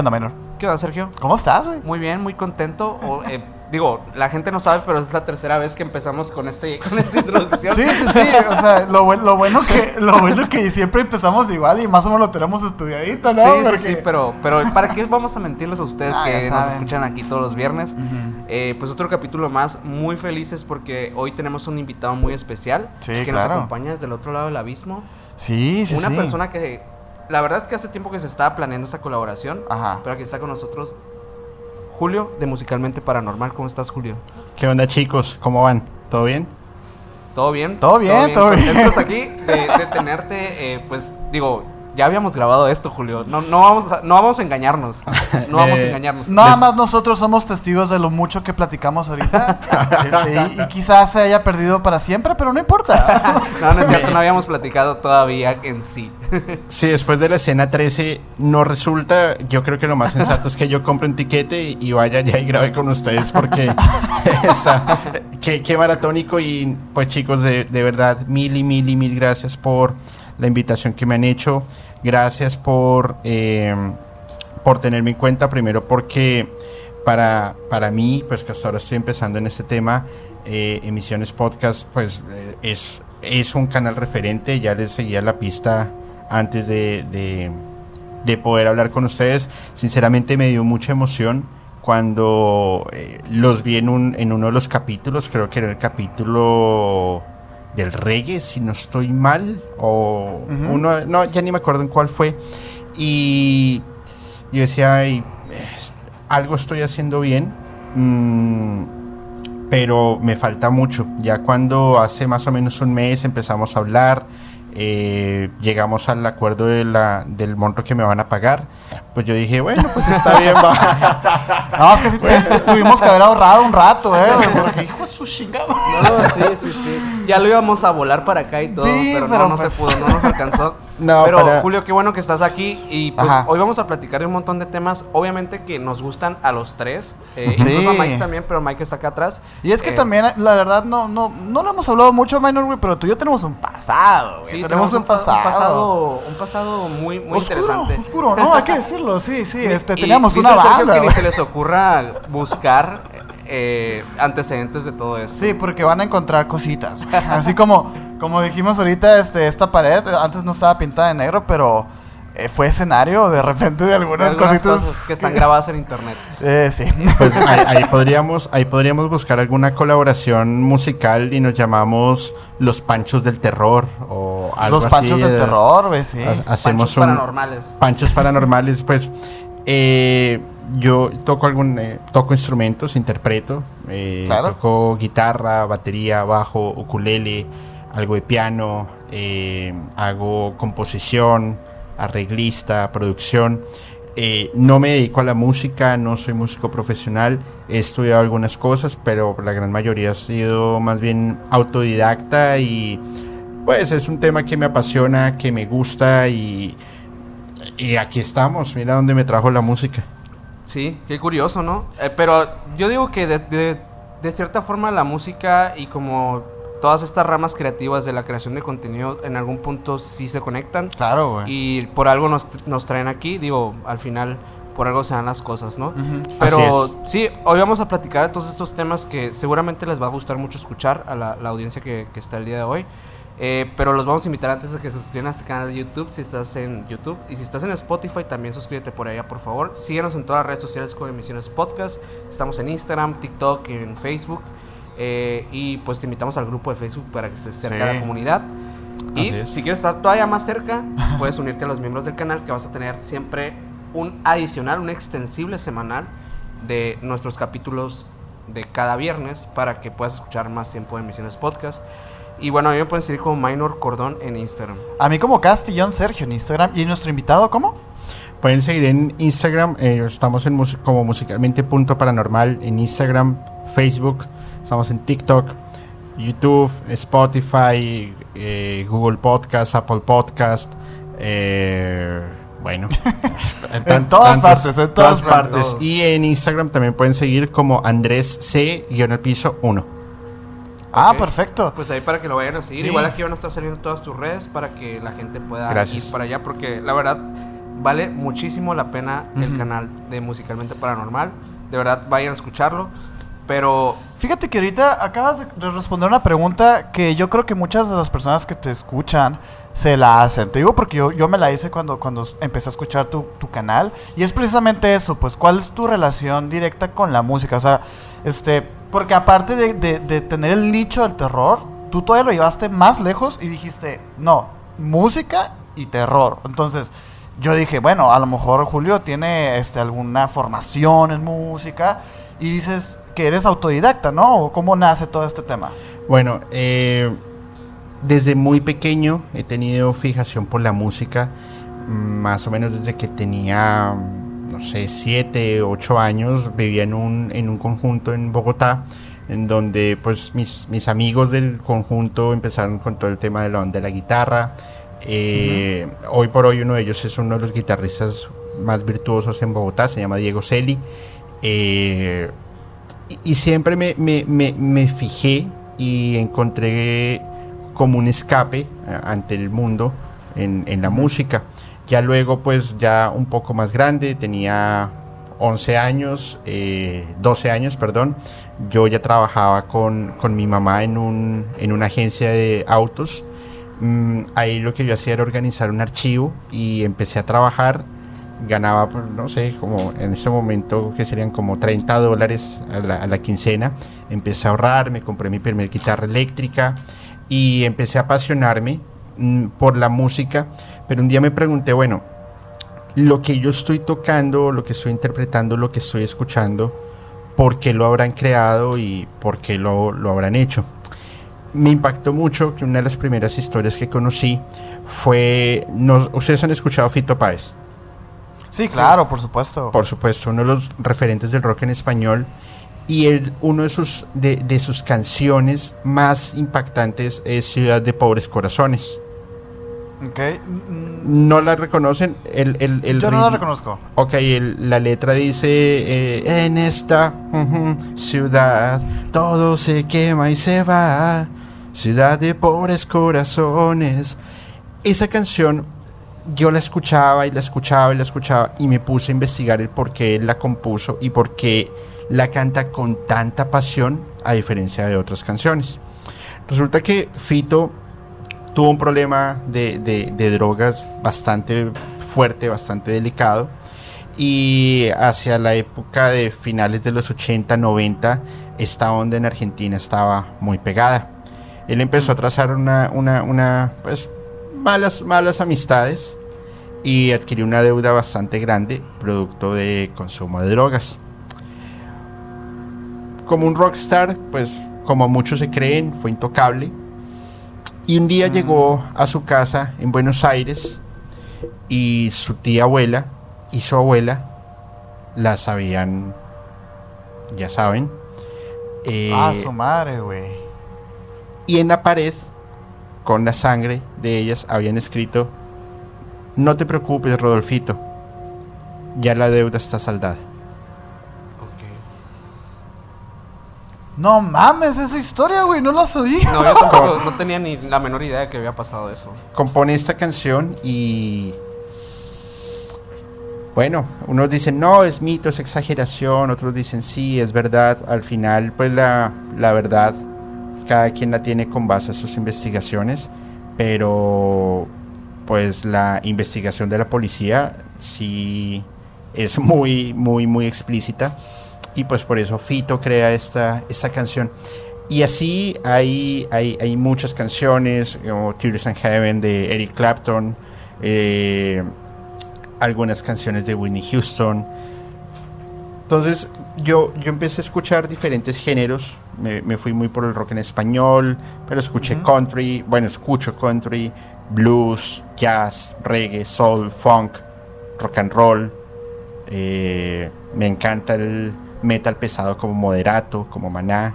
¿Qué onda, menor? ¿Qué onda, Sergio? ¿Cómo estás, güey? Muy bien, muy contento. O, eh, digo, la gente no sabe, pero es la tercera vez que empezamos con, este, con esta introducción. Sí, sí, sí. O sea, lo, buen- lo bueno que lo bueno que siempre empezamos igual y más o menos lo tenemos estudiadito, ¿no? Sí, sí, Porque- sí, pero, pero ¿para qué vamos a mentirles a ustedes Ah, que nos escuchan aquí todos los viernes? Ujú. Eh, pues otro capítulo más, muy felices porque hoy tenemos un invitado muy especial Sí, que claro. nos acompaña desde el otro lado del abismo. Sí, sí, Una sí. persona que, la verdad es que hace tiempo que se estaba planeando esta colaboración, Ajá. pero aquí está con nosotros Julio de Musicalmente Paranormal. ¿Cómo estás, Julio? ¿Qué onda chicos? ¿Cómo van? ¿Todo bien? ¿Todo bien? Todo bien, todo bien. Contentos aquí de, de tenerte, eh, pues digo, ya habíamos grabado esto, Julio. No, no, vamos, a, no vamos a engañarnos. No vamos a Eh, engañarnos. Nada más nosotros somos testigos de lo mucho que platicamos ahorita. Este, y, y quizás se haya perdido para siempre, pero no importa. No, no es cierto, no habíamos platicado todavía en sí. Si después de la escena 13 no resulta, yo creo que lo más sensato es que yo compre un tiquete y, y vaya ya y grabe con ustedes porque está qué, qué maratónico y pues chicos de, de verdad mil y mil y mil gracias por la invitación que me han hecho, gracias por eh, por tenerme en cuenta. Primero porque para, para mí, pues que hasta ahora estoy empezando en este tema, eh, Emisiones Podcast, pues eh, es, es un canal referente, ya les seguía la pista antes de, de, de poder hablar con ustedes. Sinceramente me dio mucha emoción cuando los vi en, un, en uno de los capítulos, creo que era el capítulo del reggae, si no estoy mal, o uno, no, ya ni me acuerdo en cuál fue. Y yo decía, "Ay, algo estoy haciendo bien, mm, pero me falta mucho. Ya cuando hace más o menos un mes empezamos a hablar, eh, llegamos al acuerdo de la, del monto que me van a pagar, pues yo dije, bueno, pues está bien, va. No, es que sí te tuvimos que haber ahorrado un rato, ¿eh? Porque hijo de su chingado. No, sí, sí, sí. Ya lo íbamos a volar para acá y todo, Sí, pero, pero no, no pues- se pudo, no nos alcanzó. No, pero para- Julio, qué bueno que estás aquí y pues Ajá. hoy vamos a platicar de un montón de temas, obviamente que nos gustan a los tres, eh, Sí. incluso a Mike también, pero Mike está acá atrás. Y es que Eh, también, la verdad, no, no, no lo hemos hablado mucho, Minor, güey, pero tú y yo tenemos un pasado, güey. Sí, tenemos un pa- pasado. Un pasado, un pasado muy, muy oscuro, interesante. oscuro, ¿no? Hay que decirlo, sí, sí. Este, Y teníamos una banda, que ni se les ocurra buscar eh, antecedentes de todo eso. Sí, porque van a encontrar cositas. Así como, como dijimos ahorita, este, esta pared antes no estaba pintada de negro, pero eh, fue escenario de repente de algunas, Algunas cositas cosas que están grabadas en internet. Eh, sí. Pues ahí, ahí podríamos, ahí podríamos buscar alguna colaboración musical y nos llamamos Los Panchos del Terror o algo Los así, panchos del terror, güey, sí. ha- Hacemos Panchos un paranormales. Panchos paranormales, pues eh, yo toco algún eh, toco instrumentos, interpreto, eh, Claro. toco guitarra, batería, bajo, ukulele, algo de piano, eh, hago composición, arreglista, producción. Eh, no me dedico a la música, no soy músico profesional, he estudiado algunas cosas, pero la gran mayoría ha sido más bien autodidacta y pues es un tema que me apasiona, que me gusta y, y aquí estamos, mira dónde me trajo la música. Sí, qué curioso, ¿no? Eh, pero yo digo que de, de- de cierta forma la música y como todas estas ramas creativas de la creación de contenido en algún punto sí se conectan Claro, güey. y por algo nos, nos traen aquí, digo, al final por algo se dan las cosas, ¿no? Ujú. Pero Así sí, hoy vamos a platicar de todos estos temas que seguramente les va a gustar mucho escuchar a la, la audiencia que, que está el día de hoy. Eh, pero los vamos a invitar antes de que se suscriban a este canal de YouTube si estás en YouTube. Y si estás en Spotify, también suscríbete por allá, por favor. Síguenos en todas las redes sociales con Emisiones Podcast. Estamos en Instagram, TikTok, en Facebook. Eh, y pues te invitamos al grupo de Facebook para que estés cerca de Sí. la comunidad. Y es. si quieres estar todavía más cerca, puedes unirte a los miembros del canal que vas a tener siempre un adicional, un extensible semanal de nuestros capítulos de cada viernes para que puedas escuchar más tiempo de Emisiones Podcast. Y bueno, a mí me pueden seguir como Minor Cordón en Instagram. A mí como Castillón Sergio en Instagram. ¿Y nuestro invitado cómo? Pueden seguir en Instagram, eh, estamos en mus- como musicalmente punto paranormal en Instagram, Facebook, estamos en TikTok, YouTube, Spotify, eh, Google Podcast, Apple Podcast, eh, bueno, En todas partes, en todas partes. partes. Y en Instagram también pueden seguir como Andrés C guion el piso 1. Ah, perfecto. Pues ahí para que lo vayan a seguir. Sí. Igual aquí van a estar saliendo todas tus redes para que la gente pueda Gracias. ir para allá. Porque la verdad, Vale muchísimo la pena el canal de Musicalmente Paranormal. De verdad, vayan a escucharlo. Pero Fíjate que ahorita acabas de- de responder una pregunta que yo creo que muchas de las personas que te escuchan se la hacen. Te digo porque yo, yo me la hice cuando, cuando empecé a escuchar tu, tu canal. Y es precisamente eso, pues, ¿cuál es tu relación directa con la música? O sea, este, porque aparte de tener el nicho del terror, tú todavía lo llevaste más lejos y dijiste, no, música y terror. Entonces, yo dije, bueno, a lo mejor Julio tiene este, alguna formación en música y dices que eres autodidacta, ¿no? ¿O ¿Cómo nace todo este tema? Bueno, eh, desde muy pequeño he tenido fijación por la música, mm, más o menos desde que tenía, no sé, 7, 8 años, vivía en un, en un conjunto en Bogotá, en donde pues mis, mis amigos del conjunto empezaron con todo el tema de la onda de la guitarra. Eh, Hoy por hoy uno de ellos es uno de los guitarristas más virtuosos en Bogotá, se llama Diego Celi. Eh, y- siempre me, me- me- me fijé y encontré como un escape a- ante el mundo en, en la música. Ya luego, pues ya un poco más grande, tenía 11 años, eh, 12 años, perdón. Yo ya trabajaba con, con mi mamá en, un, en una agencia de autos. Mm, ahí lo que yo hacía era organizar un archivo y empecé a trabajar ganaba, pues, no sé, como en ese momento que serían como 30 dólares a la, a la quincena. Empecé a ahorrar, me compré mi primer guitarra eléctrica y empecé a apasionarme mm, por la música. Pero un día me pregunté, bueno, lo que yo estoy tocando, lo que estoy interpretando, lo que estoy escuchando, ¿por qué lo habrán creado y por qué lo, lo habrán hecho? Me impactó mucho que una de las primeras historias que conocí fue, no, ustedes han escuchado Fito Páez. Sí, claro, por supuesto. Por supuesto, uno de los referentes del rock en español. Y él, uno de sus, de, de sus canciones más impactantes es Ciudad de Pobres Corazones. Ok. mm, ¿No la reconocen? El, el, el Yo no la reconozco. Ok, el- la letra dice, eh, en esta ciudad todo se quema y se va, ciudad de pobres corazones. Esa canción yo la escuchaba y la escuchaba y la escuchaba y me puse a investigar el por qué él la compuso y por qué la canta con tanta pasión a diferencia de otras canciones. Resulta que Fito tuvo un problema de, de- drogas bastante fuerte, bastante delicado. Y hacia la época de finales de los 80, 90, esta onda en Argentina estaba muy pegada. Él empezó a trazar una, una, una, pues, malas, malas amistades y adquirió una deuda bastante grande producto de consumo de drogas. Como un rockstar, pues como muchos se creen, fue intocable. Y un día llegó a su casa en Buenos Aires y su tía abuela y su abuela la sabían, ya saben. eh, ah, su madre, güey. y en la pared, con la sangre de ellas, habían escrito, no te preocupes, Rodolfito, ya la deuda está saldada. No mames, esa historia, güey, no la oí. No, yo tampoco, no tenía ni la menor idea de que había pasado eso. compone esta canción y bueno, unos dicen no, es mito, es exageración, otros dicen sí, es verdad. Al final, pues la, la verdad, cada quien la tiene con base a sus investigaciones, pero pues la investigación de la policía sí es muy, muy, muy explícita y pues por eso Fito crea esta, esta canción. Y así hay, hay, hay muchas canciones, como Tears in Heaven de Eric Clapton, eh, algunas canciones de Whitney Houston. Entonces yo, yo empecé a escuchar diferentes géneros, me, me fui muy por el rock en español, pero escuché country, bueno, escucho country, blues, jazz, reggae, soul, funk, rock and roll. eh, me encanta el metal pesado como Moderato, como Maná.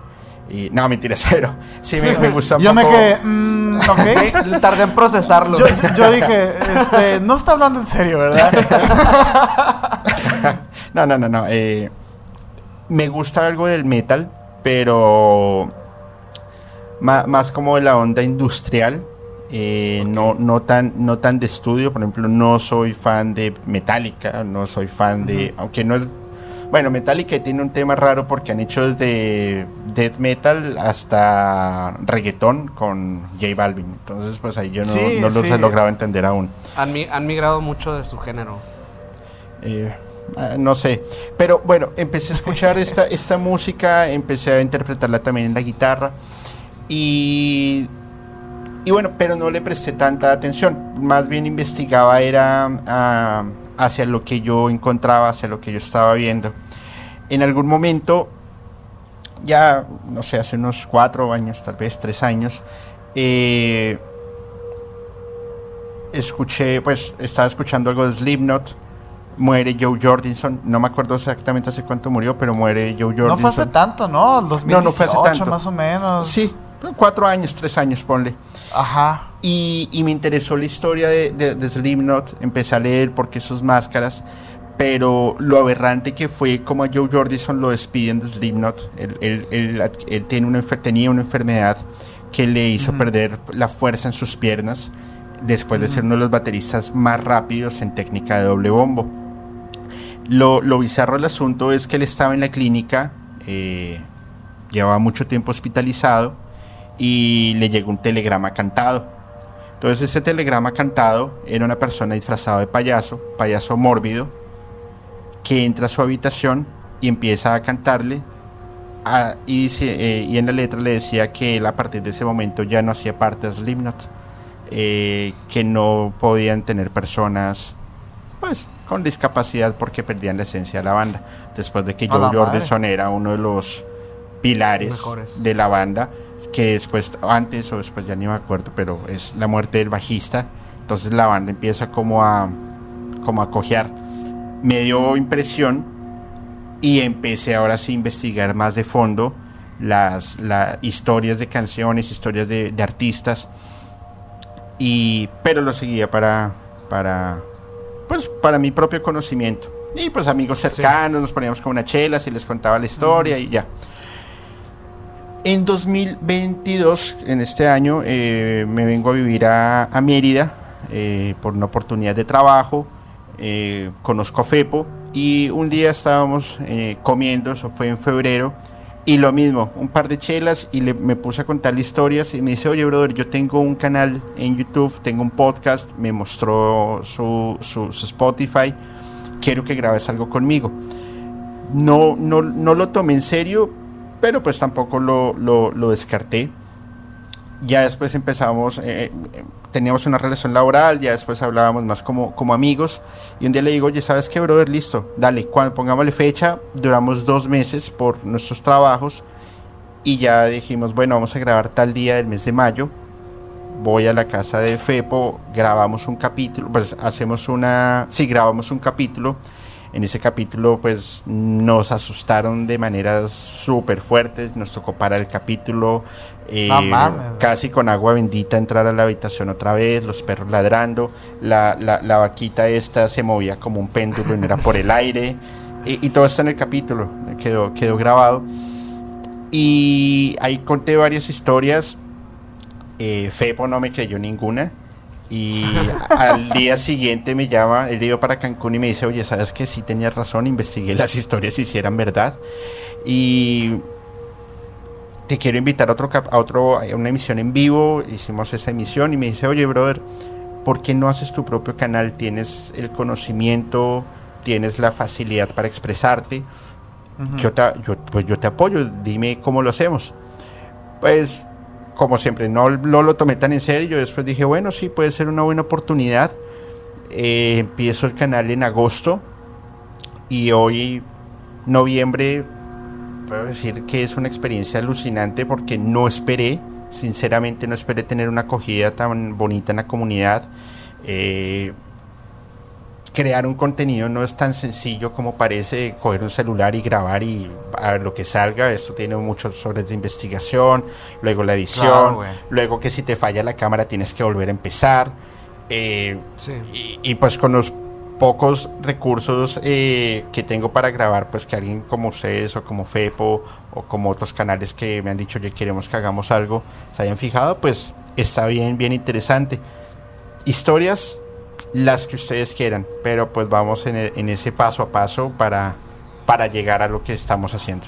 Y, no, mentira, cero. Sí, me, me gusta un Yo me quedé, mm, ok. Tardé en procesarlo. Yo, yo dije, este, no está hablando en serio, ¿verdad? No, no, no, no. eh, me gusta algo del metal, pero más, como de la onda industrial. Eh, no, no, tan, no tan de estudio. Por ejemplo, no soy fan de Metallica, no soy fan de. Aunque no es. Bueno, Metallica tiene un tema raro porque han hecho desde death metal hasta reggaetón con J Balvin. Entonces, pues ahí yo no, Sí, no los sí. he logrado entender aún. Han, han migrado mucho de su género. Eh, ah, no sé. Pero bueno, empecé a escuchar esta, esta música, empecé a interpretarla también en la guitarra. Y, y bueno, pero no le presté tanta atención. Más bien investigaba era ah, hacia lo que yo encontraba, hacia lo que yo estaba viendo. En algún momento, ya, no sé, hace unos cuatro años, tal vez tres años, eh, escuché, pues estaba escuchando algo de Slipknot. Muere Joe Jordison. No me acuerdo exactamente hace cuánto murió, pero muere Joe Jordison. No fue hace tanto, ¿no? El 2018 No, no fue hace tanto. más o menos. Sí, cuatro años, tres años, ponle. Ajá. Y, y me interesó la historia de, de, de Slipknot. Empecé a leer por qué sus máscaras. Pero lo aberrante que fue como a Joe Jordison lo despiden de Slipknot. Él, él- él- él tiene una, tenía una enfermedad que le hizo perder la fuerza en sus piernas. Después de ser uno de los bateristas más rápidos en técnica de doble bombo. Lo, lo bizarro del asunto es que él estaba en la clínica, eh, llevaba mucho tiempo hospitalizado y le llegó un telegrama cantado. Entonces ese telegrama cantado era una persona disfrazada de payaso, payaso mórbido, que entra a su habitación y empieza a cantarle. a- y, dice, eh, y en la letra le decía que él a partir de ese momento ya no hacía parte de Slipknot, eh, que no podían tener personas pues con discapacidad porque perdían la esencia de la banda. Después de que Joe. Jordison era uno de los pilares Mejores. de la banda, que después, antes o después ya ni me acuerdo, pero es la muerte del bajista. Entonces la banda empieza como a, como a cojear. Me dio impresión y empecé ahora sí a investigar más de fondo las, las historias de canciones, historias de, de artistas. Y, pero lo seguía para, para, pues, para mi propio conocimiento. Y pues amigos cercanos, nos poníamos con una chela, y les contaba la historia y ya. En 2022, en este año, eh, me vengo a vivir a, a Mérida eh, por una oportunidad de trabajo. eh, conozco a Fepo y un día estábamos eh, comiendo, eso fue en febrero, y lo mismo, un par de chelas y le, me puse a contarle historias y me dice, oye, brother, yo tengo un canal en YouTube, tengo un podcast, me mostró su, su- su Spotify, quiero que grabes algo conmigo. No, no, no lo tomé en serio, pero pues tampoco lo, lo, descarté. Ya después empezamos, eh, eh, teníamos una relación laboral, ya después hablábamos más como, como amigos. Y un día le digo, oye, ¿sabes qué, brother? Listo, dale, cuando pongámosle fecha, duramos dos meses por nuestros trabajos. Y ya dijimos, bueno, vamos a grabar tal día del mes de mayo. Voy a la casa de Fepo, grabamos un capítulo, pues hacemos una, sí, grabamos un capítulo. En ese capítulo, pues nos asustaron de maneras súper fuertes. Nos tocó parar el capítulo, eh, No casi con agua bendita entrar a la habitación otra vez, los perros ladrando, la, la, la vaquita esta se movía como un péndulo y no era por el aire. Y, y todo está en el capítulo, quedó, quedó grabado. Y ahí conté varias historias. Eh, Fepo no me creyó ninguna. Y al día siguiente me llama, él iba para Cancún y me dice, oye, ¿sabes que sí tenías razón? Investigué las historias si eran verdad. Y te quiero invitar a, otro a, otro, a una emisión en vivo. Hicimos esa emisión y me dice, oye, brother, ¿por qué no haces tu propio canal? Tienes el conocimiento, tienes la facilidad para expresarte. Ujú. Yo te, yo, pues yo te apoyo, dime cómo lo hacemos. Pues, como siempre, no, lo tomé tan en serio. Yo después dije, bueno, sí, puede ser una buena oportunidad. Eh, empiezo el canal en agosto y hoy, noviembre, puedo decir que es una experiencia alucinante porque no esperé, sinceramente, no esperé tener una acogida tan bonita en la comunidad. Eh, crear un contenido no es tan sencillo como parece coger un celular y grabar y a ver lo que salga. Esto tiene muchos horas de investigación, luego la edición, Claro, luego que si te falla la cámara tienes que volver a empezar. Eh, Sí. y, y, pues con los pocos recursos eh, que tengo para grabar, pues que alguien como ustedes o como Fepo o como otros canales que me han dicho, ya queremos que hagamos algo, se hayan fijado, pues está bien, bien interesante. Historias, las que ustedes quieran, pero pues vamos en, e- en ese paso a paso para, para llegar a lo que estamos haciendo.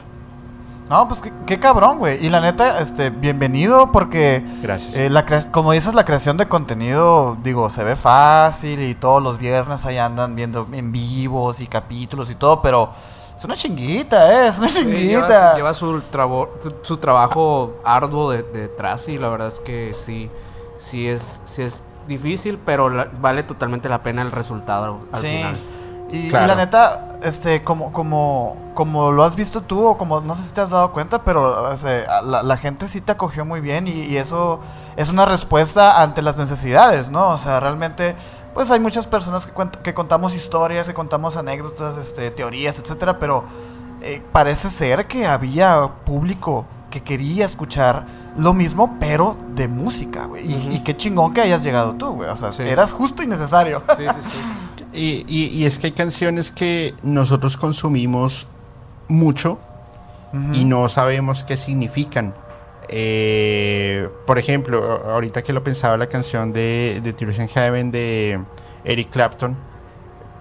No, pues qué, qué cabrón, güey. Y la neta, este, bienvenido porque, Gracias. eh, la como dices, la creación de contenido, digo, se ve fácil y todos los viernes ahí andan viendo en vivos y capítulos y todo, pero es una chinguita, ¿eh? Es una Sí, chinguita. lleva, su, lleva su trabo- su- su trabajo arduo de- detrás y la verdad es que sí, sí es, sí es difícil, pero la- vale totalmente la pena el resultado al Sí. final. Y, la neta, este, como, como, como lo has visto tú, o como no sé si te has dado cuenta, pero o sea, la, la gente sí te acogió muy bien y, y eso es una respuesta ante las necesidades, ¿no? O sea, realmente, pues hay muchas personas que, cuent- que contamos historias, que contamos anécdotas, este, teorías, etcétera, pero eh, parece ser que había público que quería escuchar lo mismo, pero de música, güey. Y, qué chingón que hayas llegado tú, güey. O sea, Sí. eras justo y necesario. Sí, sí, sí. Y, y- y es que hay canciones que nosotros consumimos mucho y no sabemos qué significan. Eh, por ejemplo, ahorita que lo pensaba, la canción de, de Tears in Heaven de Eric Clapton,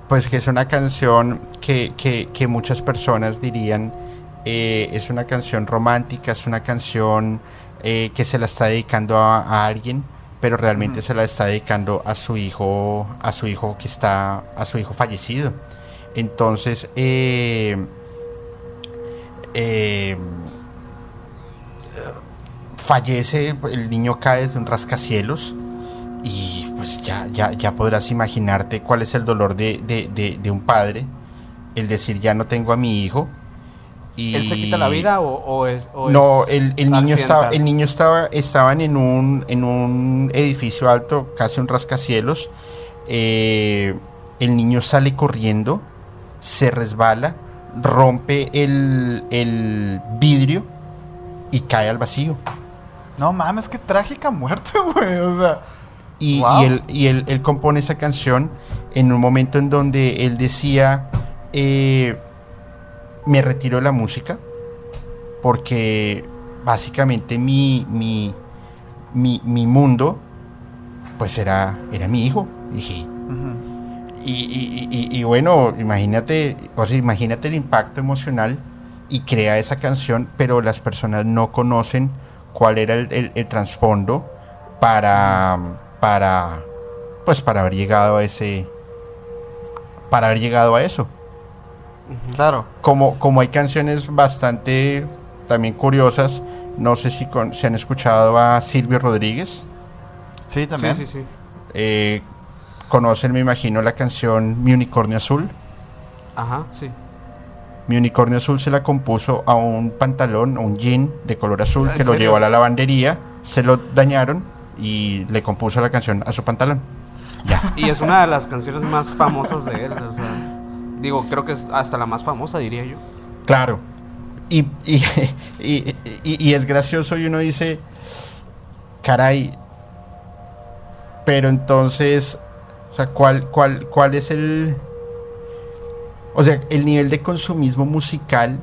pues que es una canción que, que- que muchas personas dirían eh, es una canción romántica, es una canción eh, que se la está dedicando a, a alguien, pero realmente se la está dedicando a su hijo, a su hijo que está, a su hijo fallecido. Entonces, eh, eh, fallece, el niño cae desde un rascacielos y pues ya, ya, ya podrás imaginarte cuál es el dolor de, de- de- de un padre, el decir ya no tengo a mi hijo. Y ¿Él se quita la vida o, o es.? o no, es el, el niño estaba, el niño estaba, estaban en un, en un edificio alto, casi un rascacielos. Eh, el niño sale corriendo, se resbala, rompe el, el vidrio y cae al vacío. No mames, qué trágica muerte, güey. O sea, Y, Wow. y él, y él- él compone esa canción en un momento en donde él decía, eh, me retiro de la música porque básicamente mi, mi, mi, mi mundo pues era, era mi hijo. Y, ujú. y, y- y- y bueno, imagínate, o sea, imagínate el impacto emocional y crea esa canción, pero las personas no conocen cuál era el, el- el trasfondo para, para, pues para haber llegado a ese, para haber llegado a eso. Claro. Como, como hay canciones bastante también curiosas, no sé si con- se han escuchado a Silvio Rodríguez. Sí, Sí, también. sí, sí. Eh, conocen, me imagino, la canción Mi Unicornio Azul. Ajá, sí. Mi unicornio azul se la compuso a un pantalón, a un jean de color azul ¿En que lo llevó a la lavandería, se lo dañaron y le compuso la canción a su pantalón. Ya. Y es una de las canciones más famosas de él. O sea, digo, creo que es hasta la más famosa, diría yo. Claro. Y, y, y- y- es gracioso y uno dice, caray, pero entonces, o sea, ¿cuál, cuál, cuál es el... O sea, el nivel de consumismo musical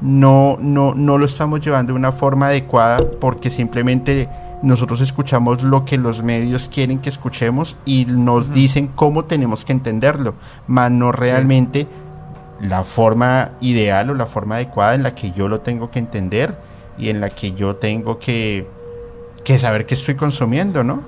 no, no, no lo estamos llevando de una forma adecuada porque simplemente nosotros escuchamos lo que los medios quieren que escuchemos y nos dicen cómo tenemos que entenderlo, más no realmente la forma ideal o la forma adecuada en la que yo lo tengo que entender y en la que yo tengo que, que saber qué estoy consumiendo, ¿no?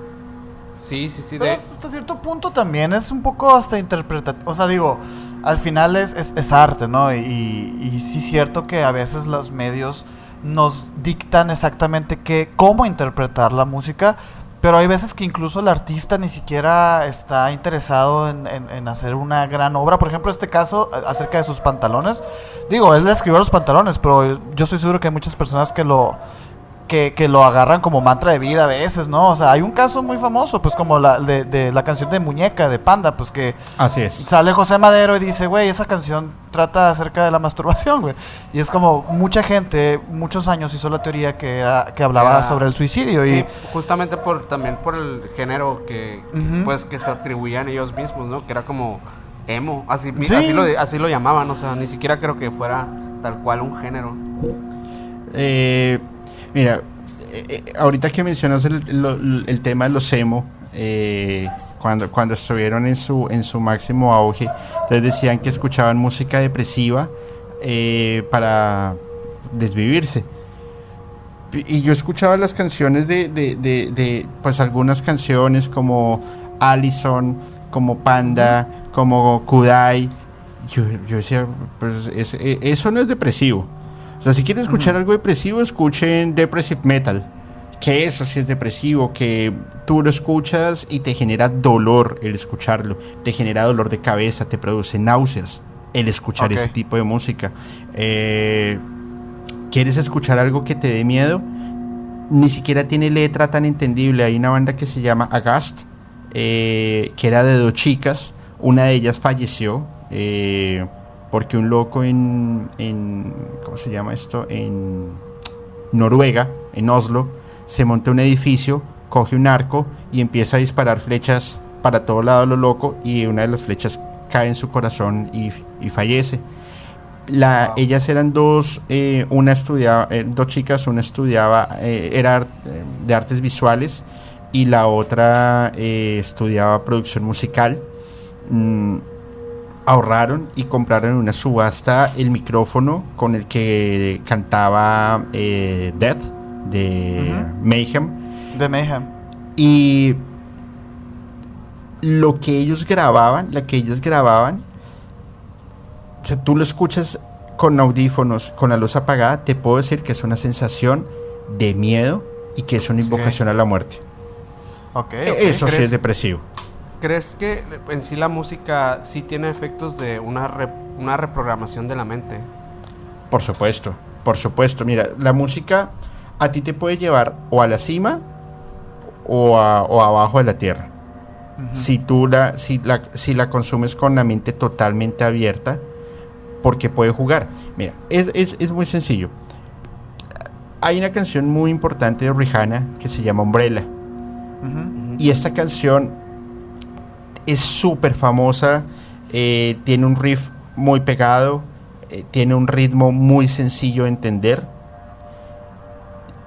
Sí, sí, sí. Pero De, hasta cierto punto también es un poco hasta interpretativo. O sea, digo, al final es, es, es arte, ¿no? Y, y sí es cierto que a veces los medios nos dictan exactamente qué, cómo interpretar la música, pero hay veces que incluso el artista ni siquiera está interesado en, en- hacer una gran obra. Por ejemplo, este caso acerca de sus pantalones. Digo, él escribió los pantalones, pero yo estoy seguro que hay muchas personas que lo, que, que lo agarran como mantra de vida a veces, ¿no? O sea, hay un caso muy famoso, pues como la de, de la canción de Muñeca, de Panda, pues que Así es. sale José Madero y dice, güey, esa canción trata acerca de la masturbación, güey. Y es como mucha gente, muchos años hizo la teoría que, era- que hablaba Era- sobre el suicidio sí, y... justamente por también por el género que pues que se atribuían ellos mismos, ¿no? Que era como emo, así, Sí. así, lo, así lo llamaban, o sea, ni siquiera creo que fuera tal cual un género. Eh, mira, eh, eh, ahorita que mencionas el, el, tema de los emo, eh, cuando, cuando estuvieron en su, en su máximo auge, entonces decían que escuchaban música depresiva para desvivirse. Y yo escuchaba las canciones de, de, de, pues algunas canciones como Allison, como Panda, como Kudai. Yo, yo decía, pues eso no es depresivo. O sea, si quieren escuchar algo depresivo, escuchen Depressive Metal. Que eso sí es depresivo, que tú lo escuchas y te genera dolor el escucharlo, te genera dolor de cabeza, te produce náuseas el escuchar ese tipo de música. Eh, ¿Quieres escuchar algo que te dé miedo? Ni siquiera tiene letra tan entendible. Hay una banda que se llama Agast, eh, que era de dos chicas. Una de ellas falleció. Eh, porque un loco en, en, ¿cómo se llama esto? En Noruega, en Oslo, se monta un edificio, coge un arco y empieza a disparar flechas para todo lado lo loco y una de las flechas cae en su corazón y, fallece. La, Ellas eran dos, eh, una estudiaba, eh, dos chicas, una estudiaba, eh, era de artes visuales y la otra estudiaba producción musical. Mm, ahorraron y compraron en una subasta el micrófono con el que cantaba eh, Death de Mayhem. De Mayhem. Y lo que ellos grababan, la que ellos grababan, o sea, tú lo escuchas con audífonos, con la luz apagada, te puedo decir que es una sensación de miedo y que es una invocación a la muerte. Okay, Eso sí es depresivo. ¿Crees que en sí la música sí tiene efectos de una, una reprogramación de la mente? Por supuesto, por supuesto. Mira, la música a ti te puede llevar o a la cima o, abajo de la tierra. Si tú la si, la, si la consumes con la mente totalmente abierta, porque puede jugar. Mira, es, muy sencillo. Hay una canción muy importante de Rihanna que se llama Umbrella. Y esta canción es súper famosa, eh, tiene un riff muy pegado, eh, tiene un ritmo muy sencillo de entender.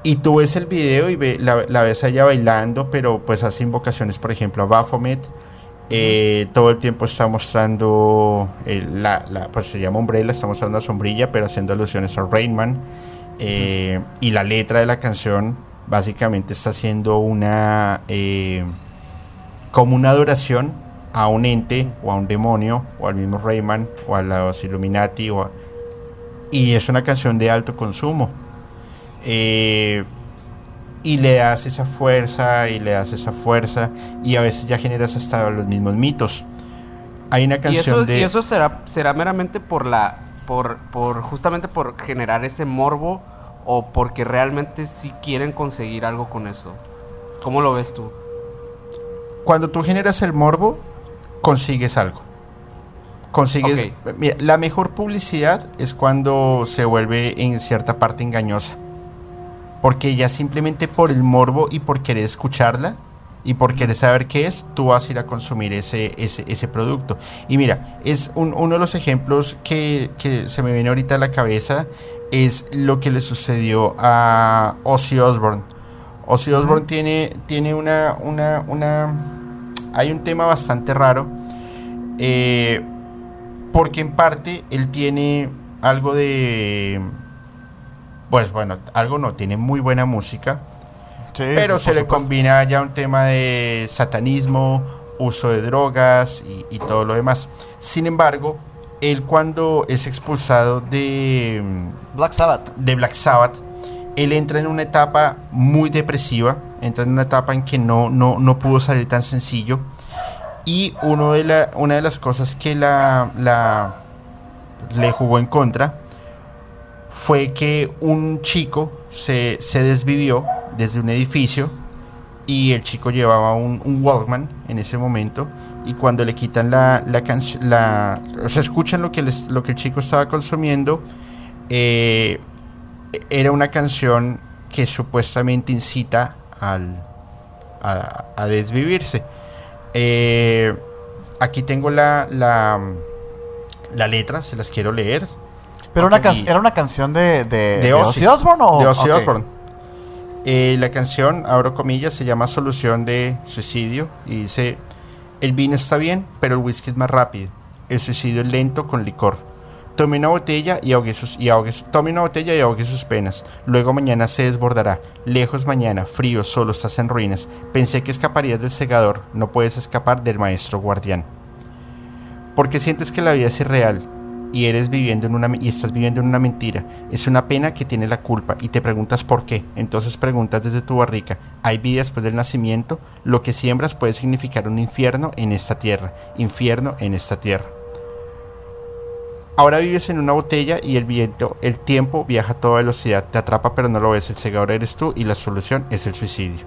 Y tú ves el video y ve, la, ves allá bailando, pero pues hace invocaciones, por ejemplo, a Baphomet. Eh, todo el tiempo está mostrando, la, pues se llama Umbrella, está mostrando una sombrilla, pero haciendo alusiones a Rainman. y la letra de la canción básicamente está haciendo una, como una adoración a un ente o a un demonio o al mismo Rayman o a los Illuminati o y es una canción de alto consumo. Eh, y le das esa fuerza y le das esa fuerza y a veces ya generas hasta los mismos mitos. Hay una canción de y eso será será meramente por la por por justamente por generar ese morbo o porque realmente sí quieren conseguir algo con eso. Cómo lo ves tú cuando tú generas el morbo consigues algo. Consigues. la mejor publicidad es cuando se vuelve en cierta parte engañosa. Porque ya simplemente por el morbo y por querer escucharla y por querer saber qué es, tú vas a ir a consumir ese, ese, producto. Y mira, es uno de los ejemplos que, se me viene ahorita a la cabeza es lo que le sucedió a Ozzy Osbourne. Ozzy Osbourne tiene, tiene una, una, una hay un tema bastante raro, eh, porque en parte él tiene algo de, pues bueno, algo no, tiene muy buena música, pero se le combina ya un tema de satanismo, uso de drogas y, todo lo demás. Sin embargo, él cuando es expulsado de Black Sabbath, de Black Sabbath, él entra en una etapa muy depresiva entra en una etapa en que no, no, no pudo salir tan sencillo. Y uno de la, una de las cosas que la, la, le jugó en contra fue que un chico se, se desvivió desde un edificio y el chico llevaba un, un Walkman en ese momento y cuando le quitan la, la canción, la, escuchan lo que, les, lo que el chico estaba consumiendo, eh, era una canción que supuestamente incita al, a, desvivirse. Eh, aquí tengo la, la, la, letra, se las quiero leer. Pero una ¿era una canción de, de, Ozzy, Osbourne? De Ozzy Osbourne. Eh, la canción, abro comillas, se llama Solución de Suicidio y dice, el vino está bien, pero el whisky es más rápido. El suicidio es lento con licor. Tome una botella y ahogue sus, y tome una botella y ahogue sus penas. Luego mañana se desbordará. Lejos mañana, frío, solo estás en ruinas. Pensé que escaparías del segador. No puedes escapar del maestro guardián. Porque sientes que la vida es irreal y eres viviendo en una y estás viviendo en una mentira. Es una pena que tiene la culpa y te preguntas por qué. Entonces preguntas desde tu barrica, ¿hay vida después del nacimiento? Lo que siembras puede significar un infierno en esta tierra, infierno en esta tierra. Ahora vives en una botella y el viento, el tiempo viaja a toda velocidad, te atrapa pero no lo ves, el segador eres tú y la solución es el suicidio.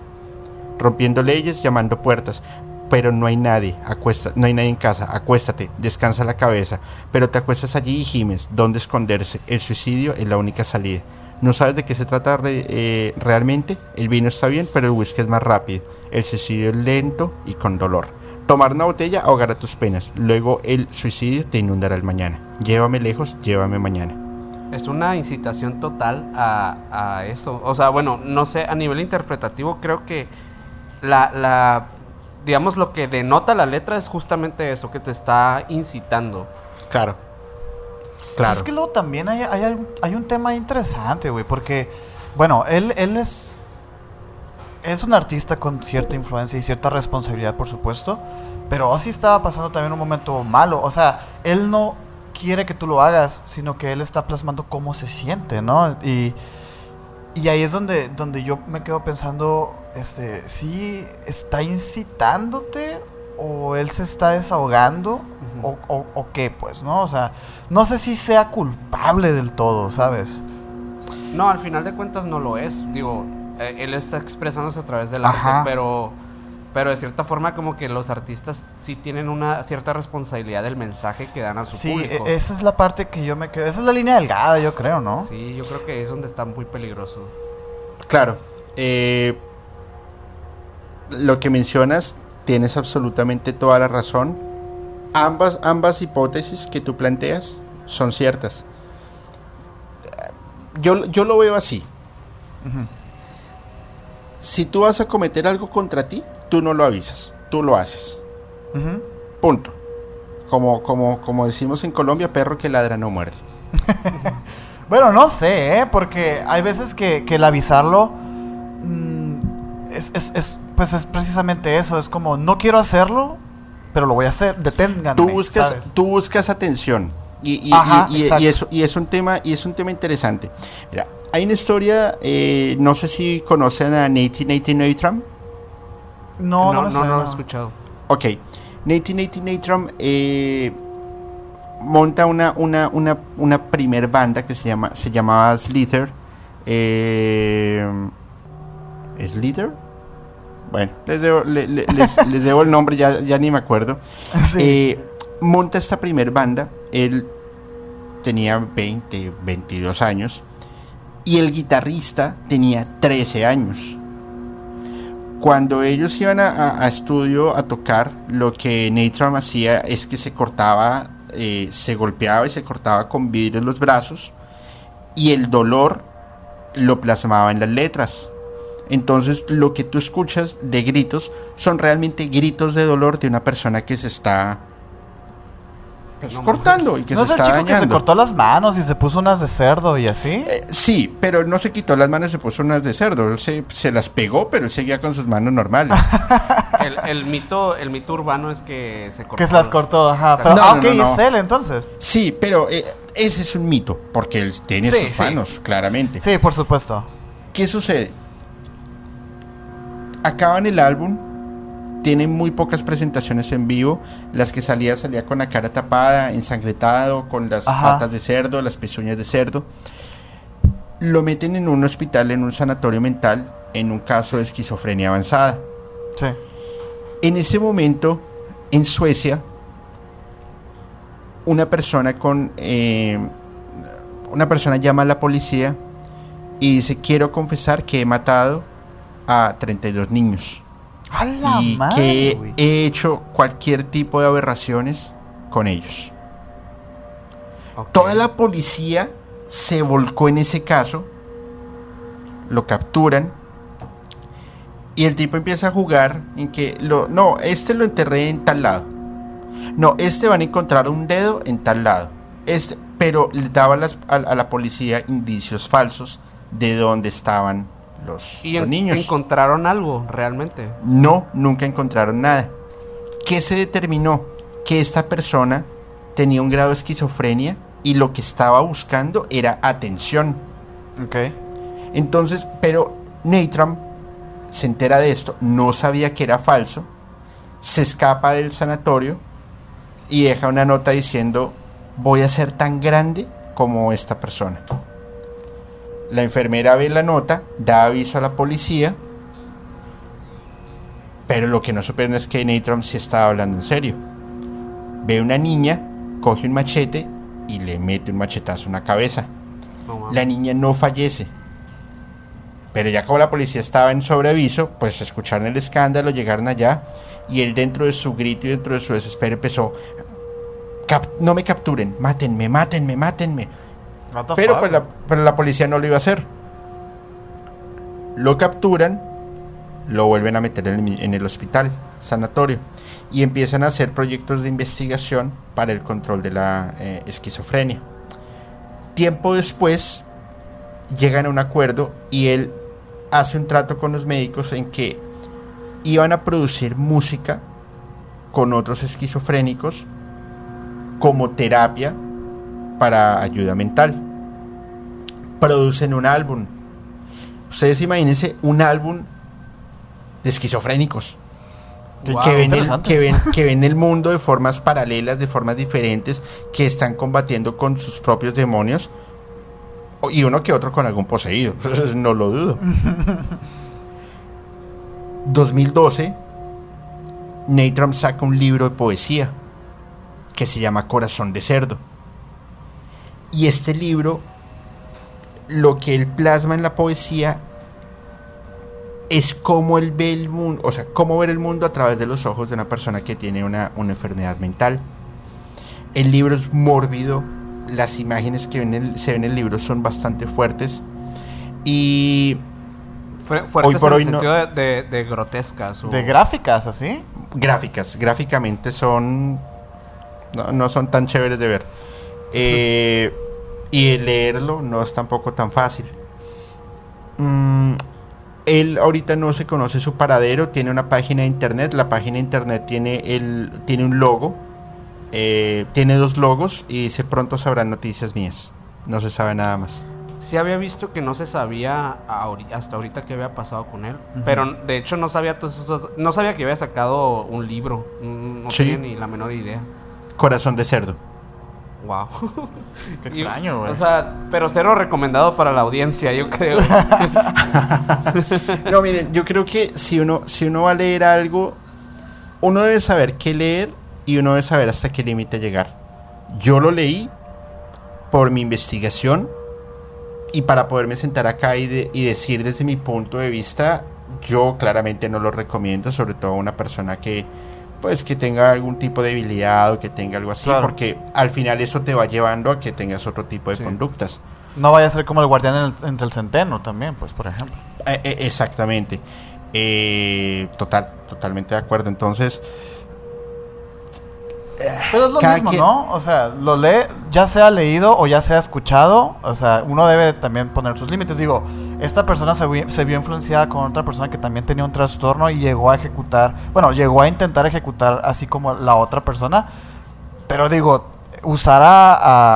Rompiendo leyes, llamando puertas, pero no hay nadie, acuesta, no hay nadie en casa, acuéstate, descansa la cabeza, pero te acuestas allí y gimes, ¿dónde esconderse? El suicidio es la única salida. No sabes de qué se trata eh, realmente, el vino está bien, pero el whisky es más rápido, el suicidio es lento y con dolor. Tomar una botella ahogará tus penas, luego el suicidio te inundará el mañana. Llévame lejos, llévame mañana. Es una incitación total a, a eso. O sea, bueno, no sé, a nivel interpretativo creo que la, la digamos, lo que denota la letra es justamente eso, que te está incitando. Claro. Claro. Es que luego también hay, hay, un tema interesante, güey, porque, bueno, él, él es, es un artista con cierta influencia y cierta responsabilidad, por supuesto, pero sí estaba pasando también un momento malo. O sea, él no quiere que tú lo hagas, sino que él está plasmando cómo se siente, ¿no? Y, y ahí es donde, donde yo me quedo pensando, este, sí está incitándote o él se está desahogando o, o, qué, pues, ¿no? O sea, no sé si sea culpable del todo, ¿sabes? No, al final de cuentas no lo es. Digo, él está expresándose a través del arte, pero, pero de cierta forma como que los artistas sí tienen una cierta responsabilidad del mensaje que dan a su público. Sí, esa es la parte que yo me quedo. Esa es la línea delgada, yo creo, ¿no? Sí, yo creo que es donde está muy peligroso. Claro. Eh, lo que mencionas, tienes absolutamente toda la razón. Ambas, ambas hipótesis que tú planteas son ciertas. Yo, yo lo veo así. Si tú vas a cometer algo contra ti, tú no lo avisas, tú lo haces. Punto. Como, como, como decimos en Colombia, perro que ladra no muerde. bueno, no sé, ¿eh? porque hay veces que, el avisarlo mm, es, pues es precisamente eso, es como no quiero hacerlo, pero lo voy a hacer, deténganme. Tú buscas, tú buscas atención y, eso, y es un tema y es un tema interesante. Mira, hay una historia, eh, no sé si conocen a Nate Nathan No, no, no, no, lo he escuchado. Ok, Nate Nathan eh, monta una, una, una, una primer banda que se llama se llamaba Slither. Eh, ¿Slither? Bueno, les debo, les, debo el nombre, ya, ya ni me acuerdo. Eh, monta esta primer banda, él tenía 20, 22 años y el guitarrista tenía 13 años. Cuando ellos iban a, estudio a tocar, lo que Natram hacía es que se cortaba, eh, se golpeaba y se cortaba con vidrio en los brazos y el dolor lo plasmaba en las letras. Entonces lo que tú escuchas de gritos son realmente gritos de dolor de una persona que se está pues, cortando y que se está dañando. que se cortó las manos y se puso unas de cerdo y así? Eh, sí, pero no se quitó las manos y se puso unas de cerdo. Él se, las pegó, pero él seguía con sus manos normales. el, mito, el mito urbano es que se cortó. Que se las cortó, ajá. Pero, ah, es él entonces. Sí, pero eh, ese es un mito, porque él tiene sus manos, claramente. Sí, por supuesto. ¿Qué sucede? acaban el álbum, tienen muy pocas presentaciones en vivo. Las que salía, salía con la cara tapada, ensangretado, con las patas de cerdo, las pezuñas de cerdo. Lo meten en un hospital, en un sanatorio mental, en un caso de esquizofrenia avanzada. Sí. En ese momento, en Suecia, una persona con. Eh, una persona llama a la policía y dice: Quiero confesar que he matado a 32 niños. Y que he hecho cualquier tipo de aberraciones con ellos. Toda la policía se volcó en ese caso, lo capturan Y el tipo empieza a jugar en que lo, no, este lo enterré en tal lado. No, este van a encontrar un dedo en tal lado. Este, pero le daba las- a, a la policía indicios falsos de dónde estaban los, Y los en- niños. encontraron algo, realmente. No, nunca encontraron nada. ¿Qué se determinó? Que esta persona tenía un grado de esquizofrenia y lo que estaba buscando era atención. Ok. Entonces, pero Natram se entera de esto, no sabía que era falso, se escapa del sanatorio y deja una nota diciendo, voy a ser tan grande como esta persona. La enfermera ve la nota, da aviso a la policía, pero lo que no supieron es que Natram sí estaba hablando en serio. Ve una niña, coge un machete y le mete un machetazo en la cabeza. Mames. La niña no fallece. Pero ya como la policía estaba en sobreaviso, pues escucharon el escándalo, llegaron allá y él dentro de su grito y dentro de su desespero empezó, "Cap- no me capturen, mátenme, mátenme, mátenme. Pero pues, la, pero la policía no lo iba a hacer. Lo capturan, lo vuelven a meter en el, mi- en el hospital, sanatorio, y empiezan a hacer proyectos de investigación para el control de la eh, esquizofrenia. Tiempo después, llegan a un acuerdo y él hace un trato con los médicos en que iban a producir música con otros esquizofrénicos como terapia para ayuda mental. Producen un álbum. Ustedes imagínense un álbum de esquizofrénicos Wow, que, ven el, que, ven, que ven el mundo de formas paralelas, de formas diferentes, que están combatiendo con sus propios demonios. Y uno que otro con algún poseído. no lo dudo. 2012, Natram saca un libro de poesía que se llama Corazón de Cerdo. Y este libro, lo que él plasma en la poesía es cómo él ve el mundo, o sea, cómo ver el mundo a través de los ojos de una persona que tiene una, una enfermedad mental. El libro es mórbido, las imágenes que ven el- se ven en el libro son bastante fuertes y Fue- Fuertes Hoy por en hoy el no- sentido de, de- de grotescas. o- De gráficas, así. gráficas, gráficamente son no, no son tan chéveres de ver. Eh, y el leerlo no es tampoco tan fácil. Mm, él ahorita no se conoce su paradero, tiene una página de internet, la página de internet tiene el tiene un logo, eh, tiene dos logos y dice pronto sabrán noticias mías. No se sabe nada más. Sí había visto que no se sabía hasta ahorita qué había pasado con él. Pero de hecho no sabía todos esos- no sabía que había sacado un libro. Mm, No Sí. tenía ni la menor idea. Corazón de cerdo. Wow. Qué extraño, güey. O sea, pero cero recomendado para la audiencia, yo creo. No, miren, yo creo que si uno, si uno va a leer algo, uno debe saber qué leer y uno debe saber hasta qué límite llegar. Yo lo leí por mi investigación y para poderme sentar acá y, de- y decir desde mi punto de vista, yo claramente no lo recomiendo, sobre todo a una persona que pues que tenga algún tipo de debilidad o que tenga algo así, Claro. porque al final eso te va llevando a que tengas otro tipo de Sí. conductas. No vaya a ser como el guardián en el- entre el centeno también, pues, por ejemplo. Eh, eh, exactamente. Eh, total, totalmente de acuerdo. Entonces, Pero es lo mismo, quien- ¿no? O sea, lo lee, ya sea leído o ya sea escuchado, o sea, uno debe también poner sus límites. Digo, esta persona se, vi- se vio influenciada con otra persona que también tenía un trastorno y llegó a ejecutar, bueno, llegó a intentar ejecutar así como la otra persona. Pero digo, usar a,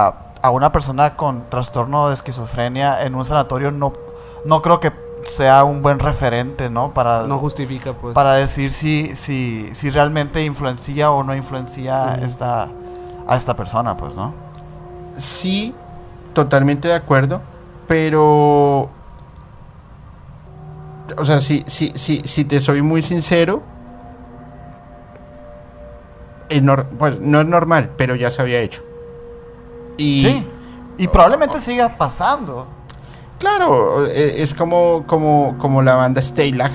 a- a una persona con trastorno de esquizofrenia en un sanatorio no, no creo que sea un buen referente, ¿no? Para, No justifica, pues. para decir si, si, si realmente influencia o no influencia esta, a esta persona, pues, ¿no? sí, totalmente de acuerdo, pero... O sea, si, si, si, si te soy muy sincero, es pues, no es normal, pero ya se había hecho. Y Sí. Y probablemente siga pasando. Claro, eh, es como, como, como la banda Steylag,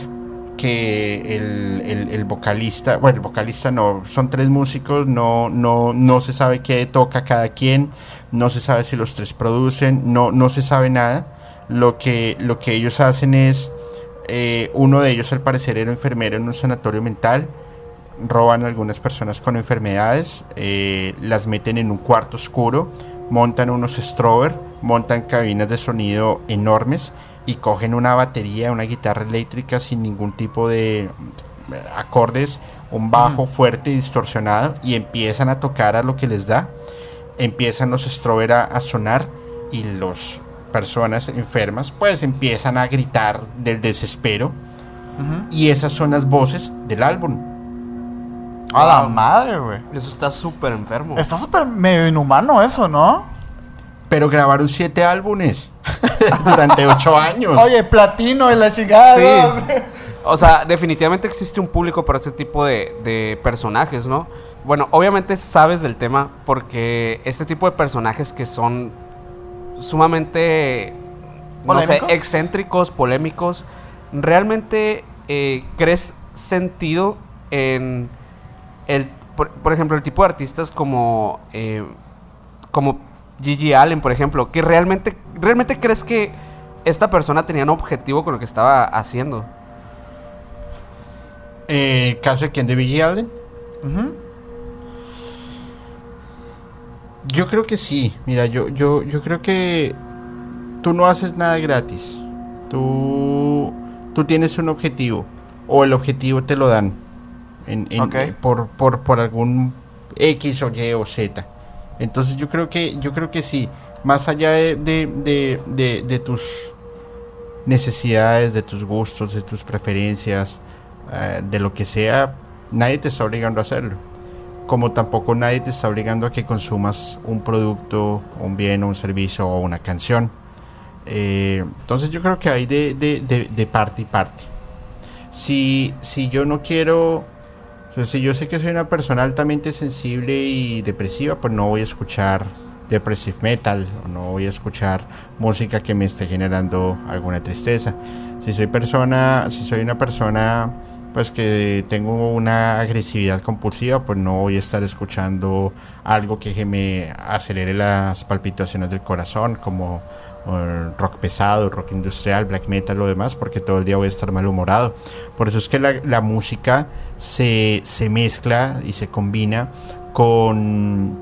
que el, el- el vocalista, bueno, el vocalista no, son tres músicos, no, no, no se sabe qué toca cada quien, no se sabe si los tres producen, no, no se sabe nada. Lo que, lo que ellos hacen es Eh, uno de ellos al parecer era enfermero en un sanatorio mental. Roban a algunas personas con enfermedades, eh, las meten en un cuarto oscuro, montan unos strober, montan cabinas de sonido enormes y cogen una batería, una guitarra eléctrica sin ningún tipo de acordes, un bajo fuerte y distorsionado y empiezan a tocar a lo que les da. Empiezan los strober a, sonar y las personas enfermas pues empiezan a gritar del desespero. Y esas son las voces del álbum. A la madre, güey. Eso está súper enfermo. Está súper medio inhumano eso, ¿no? Pero grabaron siete álbumes durante ocho años. Oye, platino y la chingada. O sea, definitivamente existe un público para ese tipo de, personajes, ¿no? Bueno, obviamente sabes del tema porque este tipo de personajes que son sumamente, no sé, excéntricos, polémicos, realmente eh, crees sentido en el, por, ejemplo, el tipo de artistas como, eh, como Gigi Allen, por ejemplo, que realmente, realmente crees que esta persona tenía un objetivo con lo que estaba haciendo. Eh, ¿Caso de quién? ¿De Gigi Allen? Yo creo que sí. Mira, yo, yo, yo creo que tú no haces nada gratis. Tú, tú tienes un objetivo. O el objetivo te lo dan. En, por, por, por algún X o Y o Z. Entonces yo creo que, yo creo que sí, más allá de, tus necesidades, de tus gustos, de tus preferencias, eh, de lo que sea, nadie te está obligando a hacerlo. Como tampoco nadie te está obligando a que consumas un producto, un bien, un servicio o una canción. Eh, entonces yo creo que hay de, parte y parte. Si, si yo no quiero si yo sé que soy una persona altamente sensible y depresiva, pues no voy a escuchar depressive metal o no voy a escuchar música que me esté generando alguna tristeza. Si soy persona, si soy una persona pues que tengo una agresividad compulsiva, pues no voy a estar escuchando algo que me acelere las palpitaciones del corazón, como rock pesado, rock industrial, black metal, lo demás, porque todo el día voy a estar malhumorado. Por eso es que la, la música se, se mezcla y se combina con,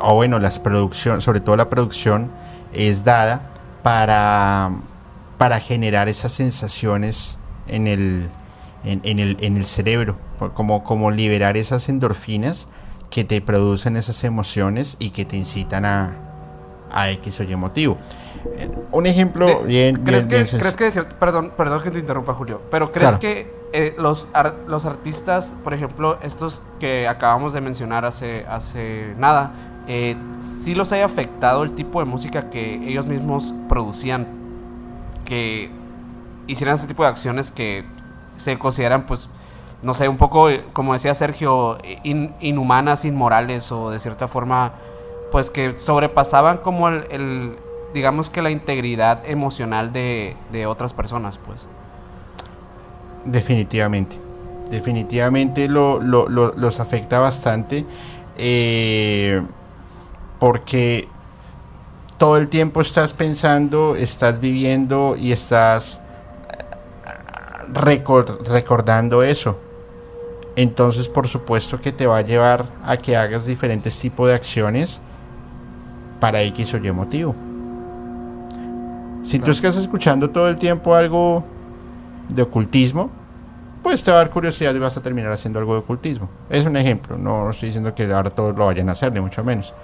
o bueno, las producciones, sobre todo la producción, es dada para, para generar esas sensaciones en el, en, el, en el cerebro, como, como liberar esas endorfinas que te producen esas emociones y que te incitan a, a X o Y motivo. Un ejemplo bien, ¿crees que, ¿crees que perdón, perdón que te interrumpa Julio, pero crees que eh, los, los artistas, por ejemplo, estos que acabamos de mencionar hace, hace nada, eh, sí los haya afectado el tipo de música que ellos mismos producían, que hicieran ese tipo de acciones que se consideran, pues, no sé, un poco, como decía Sergio, inhumanas, inmorales o de cierta forma, pues que sobrepasaban como el, digamos que la integridad emocional de, de otras personas, pues. Definitivamente. Definitivamente lo, los afecta bastante. Eh, porque todo el tiempo estás pensando, estás viviendo y estás recordando eso. Entonces, por supuesto que te va a llevar a que hagas diferentes tipos de acciones para X o Y motivo. Si tú estás escuchando todo el tiempo algo de ocultismo, pues te va a dar curiosidad y vas a terminar haciendo algo de ocultismo. Es un ejemplo, no estoy diciendo que ahora todos lo vayan a hacer, ni mucho menos.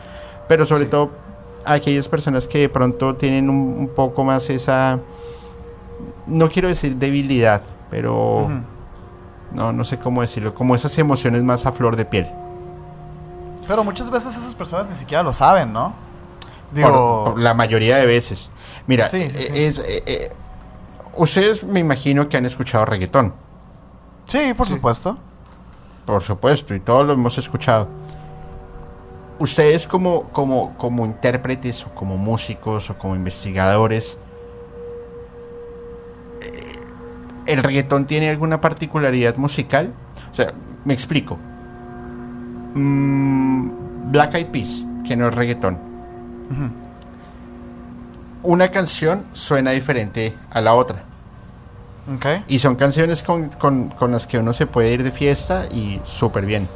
Pero sobre todo aquellas personas que de pronto tienen un, poco más esa, no quiero decir debilidad, pero no, no sé cómo decirlo, como esas emociones más a flor de piel. Pero muchas veces esas personas ni siquiera lo saben, ¿no? Digo... la mayoría de veces. Mira, eh, Es, eh, eh, Ustedes me imagino que han escuchado reggaetón. Sí, por supuesto. Por supuesto, y todos lo hemos escuchado. Ustedes como, como, como intérpretes o como músicos o como investigadores, ¿el reggaetón tiene alguna particularidad musical? O sea, me explico. Mm, Black Eyed Peas, que no es reggaetón. Una canción suena diferente a la otra Ok. Y son canciones con, con- con las que uno se puede ir de fiesta y súper bien.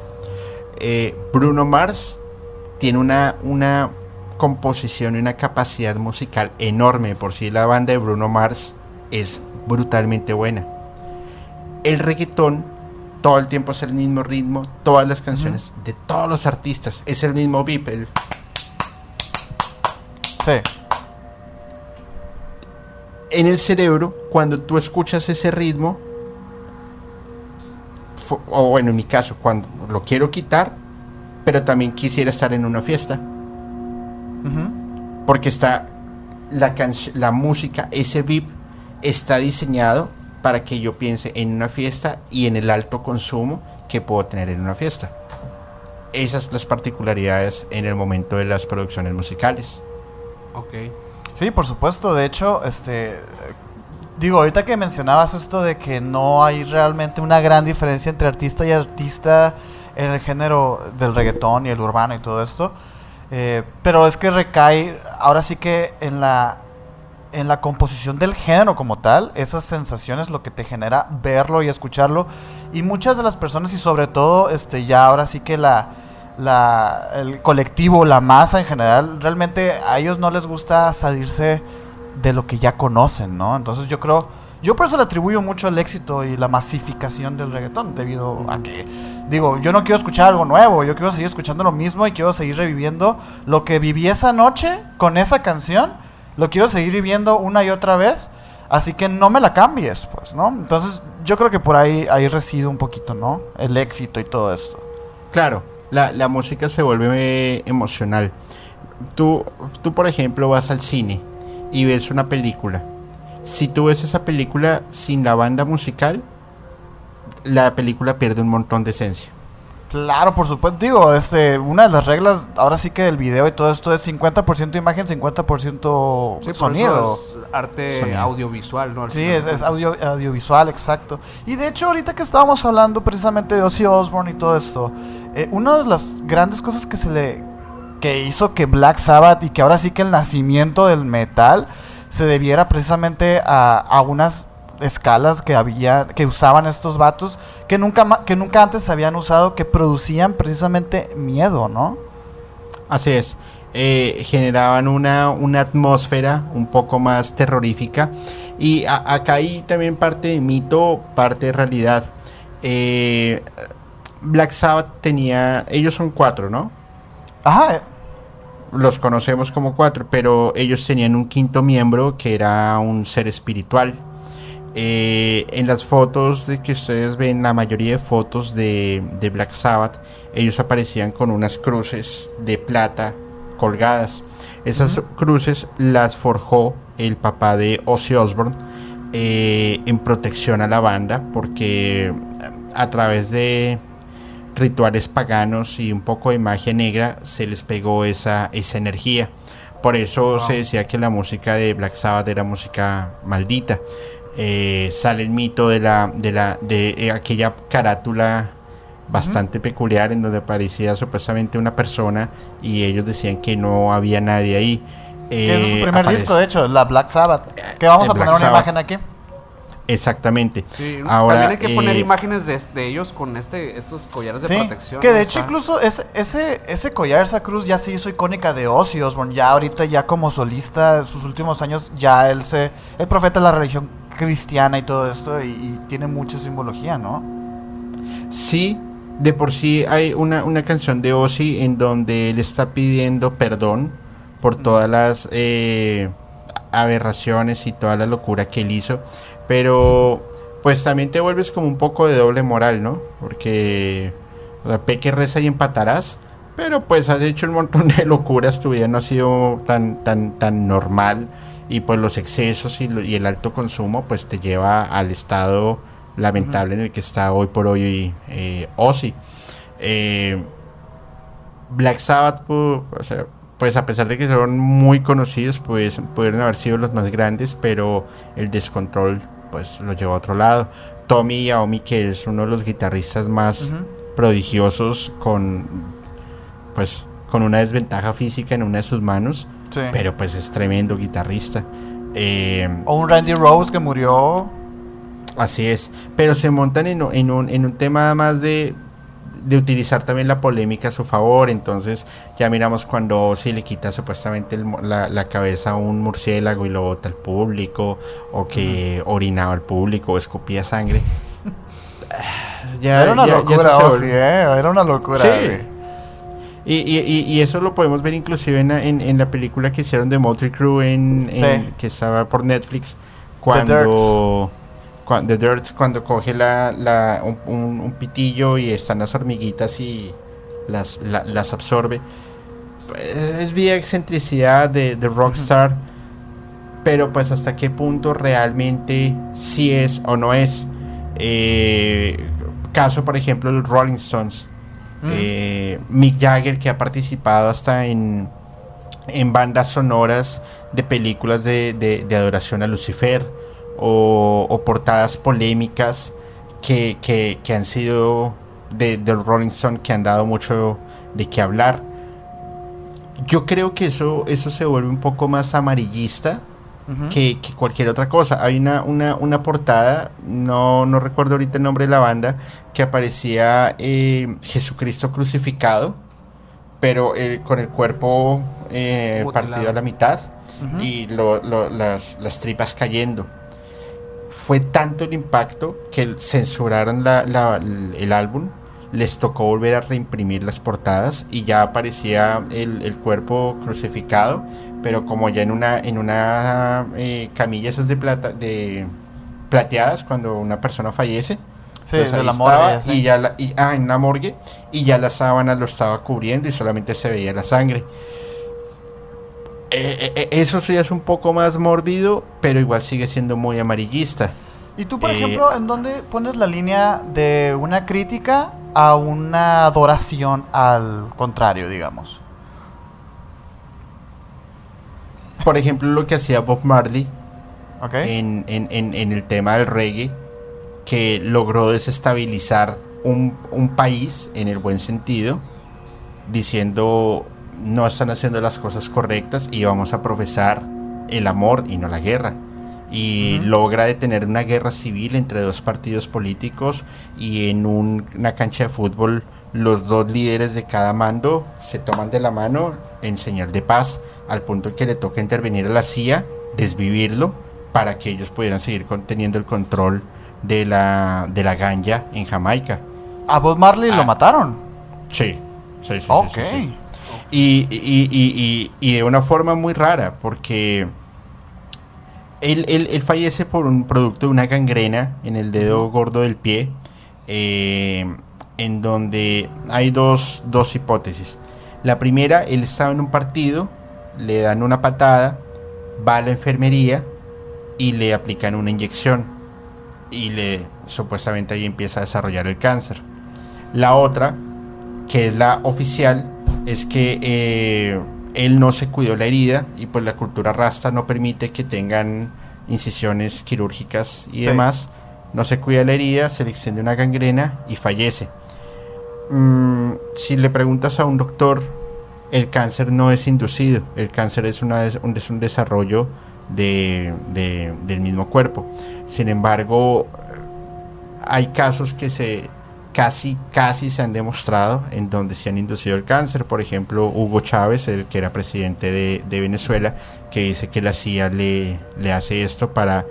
Eh, Bruno Mars tiene una, una composición y una capacidad musical enorme. Por si la banda de Bruno Mars es brutalmente buena. El reggaetón todo el tiempo es el mismo ritmo, todas las canciones de todos los artistas es el mismo beat. el- Sí. en el cerebro, cuando tú escuchas ese ritmo, o bueno, en mi caso, cuando lo quiero quitar, pero también quisiera estar en una fiesta, porque está la, la música, ese beat, está diseñado para que yo piense en una fiesta y en el alto consumo que puedo tener en una fiesta. Esas las particularidades en el momento de las producciones musicales. Ok. Sí, por supuesto. De hecho, este. Digo, ahorita que mencionabas esto de que no hay realmente una gran diferencia entre artista y artista en el género del reggaetón y el urbano y todo esto. eh, pero es que recae ahora sí que en la en la composición del género como tal, esas sensaciones lo que te genera verlo y escucharlo y muchas de las personas y sobre todo este ya ahora sí que la la el colectivo, la masa en general, realmente a ellos no les gusta salirse de lo que ya conocen, ¿no? Entonces yo creo yo por eso le atribuyo mucho el éxito y la masificación del reggaetón, debido a que, digo, yo no quiero escuchar algo nuevo, yo quiero seguir escuchando lo mismo y quiero seguir reviviendo lo que viví esa noche con esa canción, lo quiero seguir viviendo una y otra vez, así que no me la cambies, pues, ¿no? Entonces yo creo que por ahí, ahí reside un poquito, ¿no? El éxito y todo esto. Claro, la, la música se vuelve eh, emocional. Tú, tú, por ejemplo, vas al cine y ves una película. Si tú ves esa película sin la banda musical, la película pierde un montón de esencia. Claro, por supuesto. Digo, este, una de las reglas, ahora sí que del video y todo esto es 50% imagen, 50% Sí, por sonido. es arte Sonido. audiovisual, ¿no? Al Sí, es, audio, audiovisual, exacto. Y de hecho, ahorita que estábamos hablando precisamente de Ozzy Osbourne y todo esto, eh, una de las grandes cosas que se le que hizo que Black Sabbath y que ahora sí que el nacimiento del metal se debiera precisamente a, a unas escalas que había que usaban estos vatos que nunca que nunca antes se habían usado que producían precisamente miedo, ¿no? Así es. eh, generaban una, una atmósfera un poco más terrorífica. Y a- acá hay también parte de mito, parte de realidad. Eh, Black Sabbath tenía. Ellos son cuatro, ¿no? Ajá, Los conocemos como cuatro, pero ellos tenían un quinto miembro que era un ser espiritual. Eh, en las fotos de que ustedes ven, la mayoría de fotos de, de Black Sabbath, ellos aparecían con unas cruces de plata colgadas. Esas cruces las forjó el papá de Ozzy Osbourne eh, en protección a la banda, porque a través de rituales paganos y un poco de magia negra se les pegó esa, esa energía. Por eso se decía que la música de Black Sabbath era música maldita. Eh, sale el mito de la de la de eh, aquella carátula bastante peculiar en donde aparecía supuestamente una persona y ellos decían que no había nadie ahí. ese es su Eh, primer aparece- disco, de hecho, la Black Sabbath. Que vamos Eh, a poner Black una Sabbath. imagen aquí. Exactamente. Sí, Ahora, también hay que poner eh, imágenes de, de ellos con este estos collares de Sí, protección. que de hecho sea, incluso ese, ese, ese collar, esa cruz ya se hizo icónica de Ozzy Osbourne. Ya ahorita ya como solista, sus últimos años, ya él se... El profeta de la religión cristiana y todo esto y, y tiene mucha simbología, ¿no? Sí, de por sí hay una, una canción de Ozzy en donde él está pidiendo perdón por todas las eh, aberraciones y toda la locura que él hizo. Pero pues también te vuelves como un poco de doble moral, ¿no? Porque o sea, peque reza y empatarás. Pero pues has hecho un montón de locuras, tu vida no ha sido tan, tan, tan normal. Y pues los excesos y, lo- y el alto consumo pues te lleva al estado lamentable en el que está hoy por hoy eh, Ozzy. Eh, Black Sabbath, pu- o sea, pues a pesar de que son muy conocidos, pues pudieron haber sido los más grandes, pero el descontrol pues lo llevó a otro lado. Tommy Iommi, que es uno de los guitarristas más prodigiosos con pues con una desventaja física en una de sus manos, Sí. pero pues es tremendo guitarrista. Eh, O un Randy Rose que murió Así es, pero se montan en, en, un, en un tema más de, de utilizar también la polémica a su favor. Entonces, ya miramos cuando si le quita supuestamente la, la, cabeza a un murciélago y lo bota al público, o que orinaba al público, o escupía sangre. ya, era una locura, ¿eh? era una locura. Y, y, y, eso lo podemos ver inclusive en, en, la película que hicieron de Motley Crew en, que estaba por Netflix cuando The Dirt cuando coge la, la un, pitillo y están las hormiguitas y las, las absorbe. Es vía excentricidad de, de Rockstar, pero pues hasta qué punto realmente si es o no es. Eh, caso, por ejemplo, los Rolling Stones. Eh, Mick Jagger, que ha participado hasta en, en bandas sonoras de películas de, de adoración a Lucifer o, portadas polémicas que, que, han sido de, Rolling Stone que han dado mucho de qué hablar. Yo creo que eso, eso se vuelve un poco más amarillista que, cualquier otra cosa. Hay una, una, portada, no, no, recuerdo ahorita el nombre de la banda, que aparecía eh, Jesucristo crucificado, pero eh, con el cuerpo eh, partido a la mitad y las, las tripas cayendo fue tanto el impacto que censuraron el álbum, les tocó volver a reimprimir las portadas y ya aparecía el, cuerpo crucificado, pero como ya en una, en una eh, camilla esas de plata, de plateadas cuando una persona fallece. Sí, pues la morgue, y ya la, ah, en una morgue y ya la sábana lo estaba cubriendo y solamente se veía la sangre. Eh, eh, eh, eso sí es un poco más mórbido, pero igual sigue siendo muy amarillista. ¿Y tú, por ejemplo, en dónde pones la línea de una crítica a una adoración al contrario, digamos? Por ejemplo, lo que hacía Bob Marley en, el tema del reggae, que logró desestabilizar un, un país en el buen sentido, diciendo no están haciendo las cosas correctas y vamos a profesar el amor y no la guerra. Y logra detener una guerra civil entre dos partidos políticos y en una cancha de fútbol los dos líderes de cada mando se toman de la mano en señal de paz al punto en que le toca intervenir a la CIA, desvivirlo para que ellos pudieran seguir teniendo el control de la, de la ganja en Jamaica. ¿A Bob Marley lo ah. mataron? Sí, sí, sí. sí y, de una forma muy rara, porque él, fallece por un producto de una gangrena en el dedo gordo del pie, eh, en donde hay dos, dos hipótesis. La primera, él estaba en un partido, le dan una patada, va a la enfermería y le aplican una inyección y le supuestamente ahí empieza a desarrollar el cáncer. La otra, que es la oficial, es que eh, él no se cuidó la herida y pues la cultura rasta no permite que tengan incisiones quirúrgicas y demás. No se cuida la herida, se le extiende una gangrena y fallece. Mm, si le preguntas a un doctor, el cáncer no es inducido, el cáncer es, una, es un desarrollo de, del mismo cuerpo. Sin embargo, hay casos que se casi, casi se han demostrado en donde se han inducido el cáncer. Por ejemplo, Hugo Chávez, el que era presidente de, Venezuela, que dice que la CIA le, le, hace esto para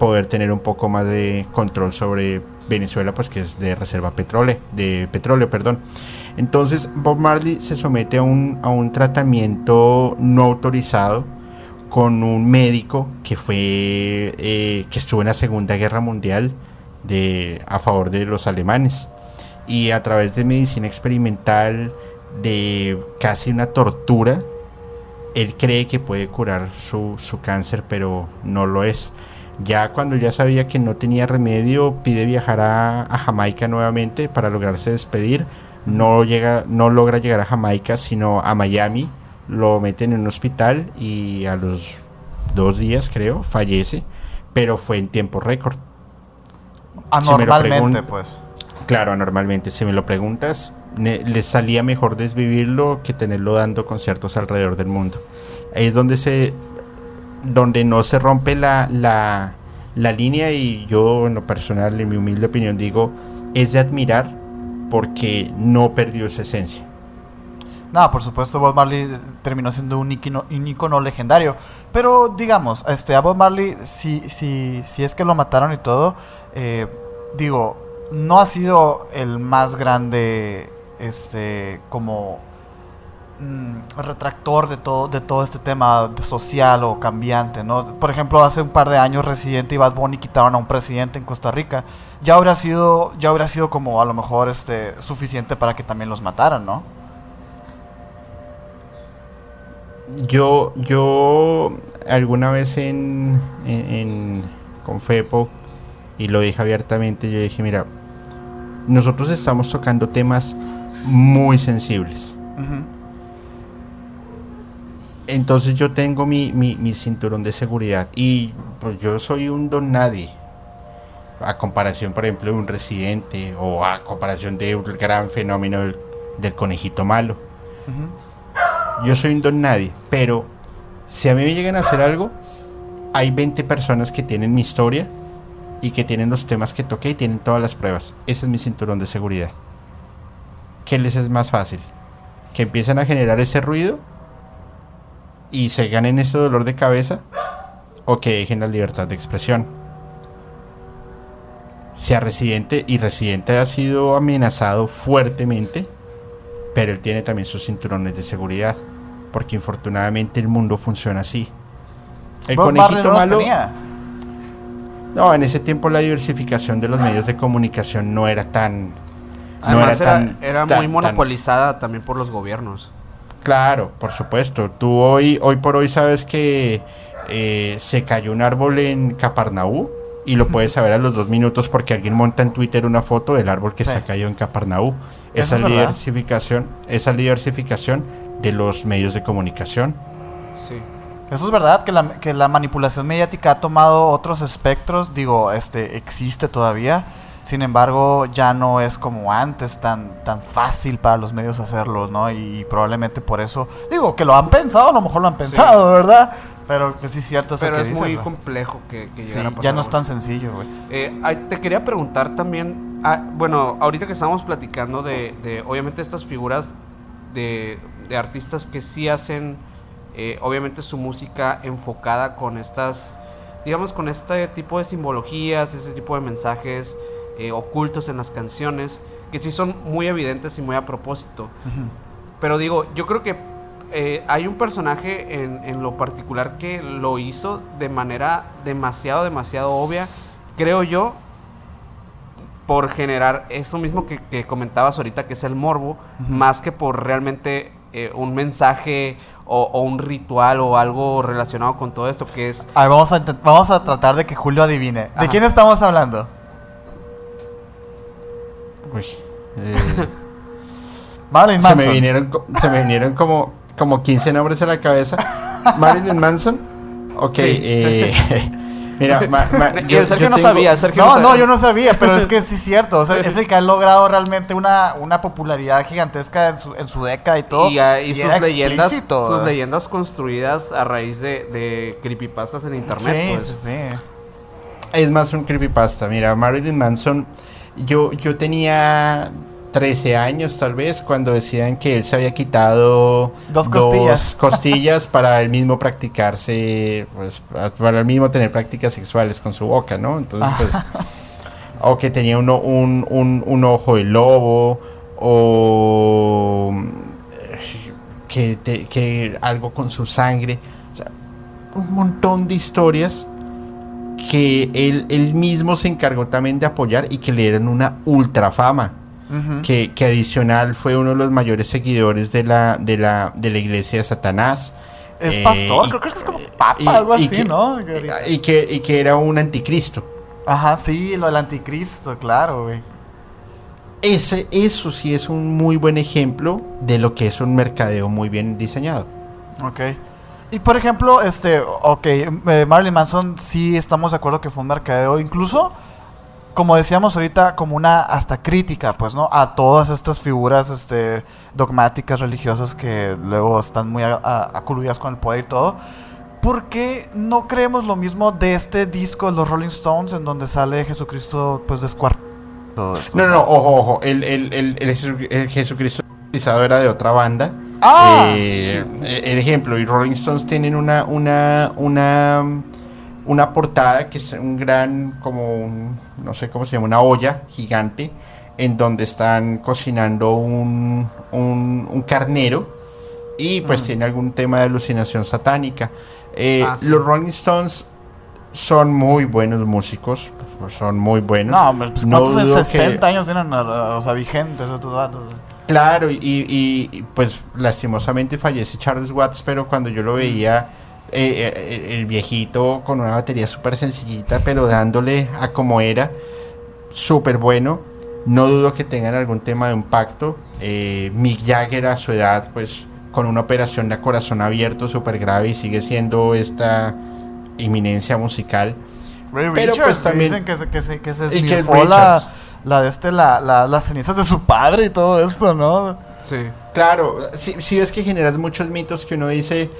poder tener un poco más de control sobre Venezuela, pues que es de reserva petróleo, de petróleo, perdón. Entonces Bob Marley se somete a un, a un tratamiento no autorizado con un médico que fue eh, que estuvo en la Segunda Guerra Mundial de, a favor de los alemanes y a través de medicina experimental, de casi una tortura, él cree que puede curar su, cáncer, pero no lo es. Ya cuando ya sabía que no tenía remedio, pide viajar a, Jamaica nuevamente para lograrse despedir. No, llega, no logra llegar a Jamaica, sino a Miami. Lo meten en un hospital y a los dos días, creo, fallece. Pero fue en tiempo récord. Anormalmente, pues. Claro, normalmente, si me lo preguntas, les salía mejor desvivirlo que tenerlo dando conciertos alrededor del mundo. Ahí es donde se donde no se rompe la, la línea y yo en lo personal, en mi humilde opinión, digo, es de admirar porque no perdió esa esencia. No, por supuesto, Bob Marley terminó siendo un icono, un icono legendario. Pero digamos, este, a Bob Marley, si, si, si es que lo mataron y todo, eh, digo, no ha sido el más grande, este, como mm, retractor de todo, de todo este tema social o cambiante, ¿no? Por ejemplo, hace un par de años Residente y Bad Bunny quitaron a un presidente en Costa Rica. Ya habría sido, ya habría sido como a lo mejor este suficiente para que también los mataran, ¿no? Yo, yo alguna vez en, en, con FEPO, y lo dije abiertamente, yo dije, mira, nosotros estamos tocando temas muy sensibles. Entonces yo tengo mi, mi, mi, cinturón de seguridad y pues yo soy un don nadie. A comparación, por ejemplo, de un residente o a comparación de un gran fenómeno del, conejito malo yo soy un don nadie, pero si a mí me llegan a hacer algo, hay 20 personas que tienen mi historia y que tienen los temas que toqué y tienen todas las pruebas. Ese es mi cinturón de seguridad. ¿Qué les es más fácil? Que empiecen a generar ese ruido y se ganen ese dolor de cabeza o que dejen la libertad de expresión. Sea residente y residente ha sido amenazado fuertemente, pero él tiene también sus cinturones de seguridad porque infortunadamente el mundo funciona así. El conejito no malo. No, en ese tiempo la diversificación de los medios de comunicación no era tan. Además era, era, muy monopolizada también por los gobiernos. Claro, por supuesto. Tú hoy, hoy por hoy sabes que eh, se cayó un árbol en Caparnaú y lo puedes saber a los dos minutos porque alguien monta en Twitter una foto del árbol que se cayó en Caparnaú. Esa diversificación, esa diversificación de los medios de comunicación. Sí. Eso es verdad, que la, que la manipulación mediática ha tomado otros espectros, digo, este existe todavía, sin embargo ya no es como antes tan, tan fácil para los medios hacerlo, ¿no? Y, probablemente por eso, digo, que lo han pensado, a lo mejor lo han pensado, ¿verdad? Pero que sí es cierto eso Pero es muy complejo que, que sí, Ya no es tan sencillo, güey. Eh, te quería preguntar también, ah, bueno, ahorita que estamos platicando de, de obviamente estas figuras de de artistas que sí hacen, eh, obviamente, su música enfocada con estas, digamos, con este tipo de simbologías, ese tipo de mensajes eh, ocultos en las canciones, que sí son muy evidentes y muy a propósito. Pero digo, yo creo que eh, hay un personaje en, en, lo particular que lo hizo de manera demasiado, demasiado obvia, creo yo, por generar eso mismo que, comentabas ahorita, que es el morbo, más que por realmente eh, un mensaje o, un ritual o algo relacionado con todo esto que es... A ver, vamos a, vamos a tratar de que Julio adivine. ¿De quién estamos hablando? Uy. Eh, Marilyn Manson. Se me vinieron, se me vinieron como, como 15 nombres a la cabeza. Marilyn Manson. Ok. Eh, Mira, Sergio no sabía, Sergio no, no, yo no sabía, pero es que sí es cierto. es el que ha logrado realmente una, una popularidad gigantesca en su, en su década y todo. Y, ah, sus, leyendas, sus leyendas construidas a raíz de, de creepypastas en internet. Sí, pues. sí, sí. Es más un creepypasta. Mira, Marilyn Manson, yo, yo tenía 13 años tal vez cuando decían que él se había quitado dos costillas, costillas para él mismo practicarse, pues para él mismo tener prácticas sexuales con su boca, ¿no? Entonces, pues, o que tenía uno, un, un, ojo de lobo, o que, que algo con su sangre, o sea, un montón de historias que él, él mismo se encargó también de apoyar y que le dieron una ultra fama que, adicional fue uno de los mayores seguidores de la, de la, de la iglesia de Satanás. Es pastor, creo, que es como papa, algo así, ¿no? Y que, y que era un anticristo. Ajá, sí, lo del anticristo, claro, güey. Ese, eso sí es un muy buen ejemplo de lo que es un mercadeo muy bien diseñado. Ok. Y por ejemplo, este, ok, eh, Marilyn Manson sí estamos de acuerdo que fue un mercadeo. Incluso como decíamos ahorita, como una hasta crítica, pues, ¿no? A todas estas figuras este, dogmáticas, religiosas que luego están muy acoludidas con el poder y todo. ¿Por qué no creemos lo mismo de este disco de los Rolling Stones en donde sale Jesucristo pues descuartado? No, no, no, ojo, ojo. El, el, el, el Jesu- el Jesucristo utilizado era de otra banda. ¡Ah! Eh, el ejemplo, y Rolling Stones tienen una, una, una, una portada que es un gran, como un, no sé cómo se llama, una olla gigante en donde están cocinando un, un, un carnero y pues Mm. tiene algún tema de alucinación satánica. Eh, Ah, sí. Los Rolling Stones son muy buenos músicos, son muy buenos. No, pues No ¿cuántos de dudo que- 60 años tienen, o sea, vigentes estos datos? Claro, y, y- y, pues lastimosamente fallece Charles Watts, pero cuando yo lo veía, eh, eh, el viejito con una batería súper sencillita, pero dándole a como era, súper bueno. No dudo que tengan algún tema de impacto. Eh, Mick Jagger a su edad, pues con una operación de corazón abierto súper grave y sigue siendo esta eminencia musical. Ray Pero, Richards, pues, también- dicen que, se- que, se- que se Y que la, la de este, la, la- las cenizas de su padre y todo esto, ¿no? Sí. Claro, si, si ves que generas muchos mitos que uno dice,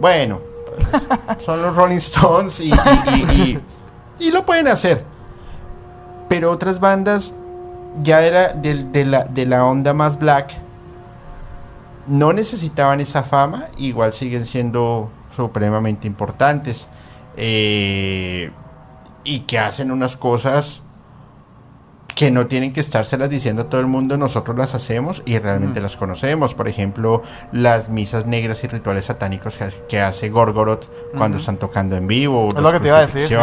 bueno, pues, son los Rolling Stones y, lo pueden hacer. Pero otras bandas ya era del- de, la, de la onda más black, no necesitaban esa fama, igual siguen siendo supremamente importantes. eh, y que hacen unas cosas que no tienen que estárselas diciendo a todo el mundo, nosotros las hacemos y realmente las conocemos. Por ejemplo, las misas negras y rituales satánicos que, que hace Gorgoroth cuando están tocando en vivo, Es las lo que te iba a decir, sí.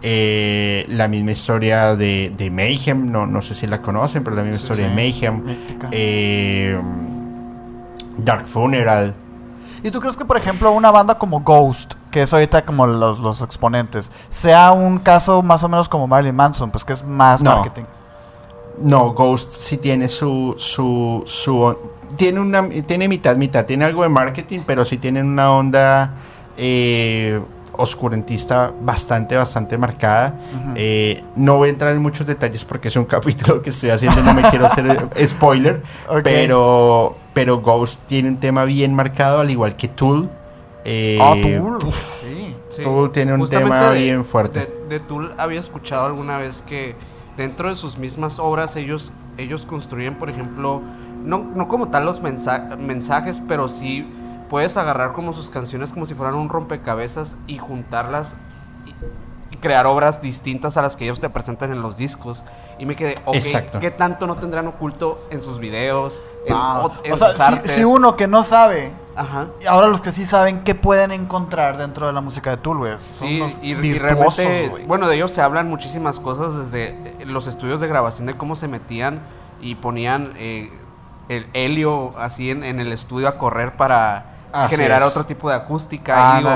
Eh, la misma historia de, de Mayhem, no, no sé si la conocen, pero la misma historia Sí, de Mayhem. Eh, Dark Funeral. ¿Y tú crees que, por ejemplo, una banda como Ghost, que es ahorita como los, los exponentes, sea un caso más o menos como Marilyn Manson, pues que es más No. marketing? No, Ghost sí tiene su, su, su tiene una, tiene mitad, mitad, tiene algo de marketing, pero sí tienen una onda eh, oscurentista bastante, bastante marcada. Eh, no voy a entrar en muchos detalles porque es un capítulo que estoy haciendo no me quiero hacer eh, spoiler, pero, pero Ghost tiene un tema bien marcado, al igual que Tool. Eh, Ah, Tool. Sí. Sí. Tool tiene un Justamente tema de- bien fuerte. De, de Tool había escuchado alguna vez que dentro de sus mismas obras ellos, ellos construyen, por ejemplo, no, no como tal los mensa- mensajes, pero sí puedes agarrar como sus canciones como si fueran un rompecabezas y juntarlas y, y crear obras distintas a las que ellos te presentan en los discos. Y me quedé, ok, Exacto. ¿qué tanto no tendrán oculto en sus videos, en, Ah, en o sea, sus si, artes? si uno que no sabe, Ajá. y ahora los que sí saben, ¿qué pueden encontrar dentro de la música de Tool, güey? Son Sí, unos y, y realmente, bueno, de ellos se hablan muchísimas cosas desde eh, los estudios de grabación de cómo se metían y ponían eh, el helio así en, en el estudio a correr para Así generar es. otro tipo de acústica. y digo.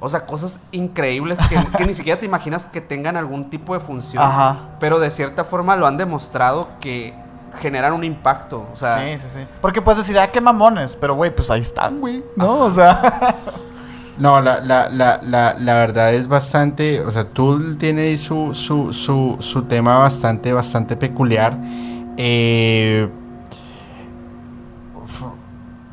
O sea, cosas increíbles que, que ni siquiera te imaginas que tengan algún tipo de función. Ajá. Pero de cierta forma lo han demostrado que generan un impacto. O sea, sí, sí, sí. Porque puedes decir, ah, qué mamones, pero güey, pues ahí están, güey, ¿no? O sea, No, la, la, la, la, la verdad es bastante, o sea, Tool tiene ahí su, su, su, su tema bastante, bastante peculiar. Eh,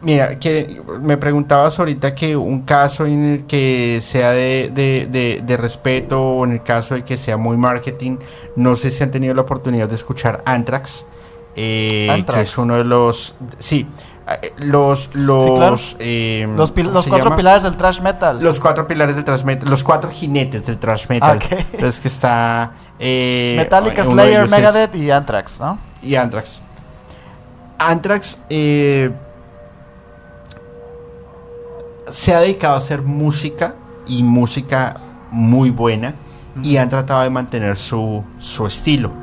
mira, que me preguntabas ahorita que un caso en el que sea de, de, de, de respeto o en el caso de que sea muy marketing, no sé si han tenido la oportunidad de escuchar Anthrax, eh, Anthrax. que es uno de los, sí, eh, los, los, claro. eh, los, pil- ¿cómo los cuatro llama? pilares del trash metal. Los cuatro pilares del thrash metal, los cuatro jinetes del thrash metal. Ok. Entonces que está eh, Metallica, Slayer, es- Megadeth y Anthrax, ¿no? y Anthrax. Anthrax eh, se ha dedicado a hacer música y música muy buena y han tratado de mantener su, su estilo.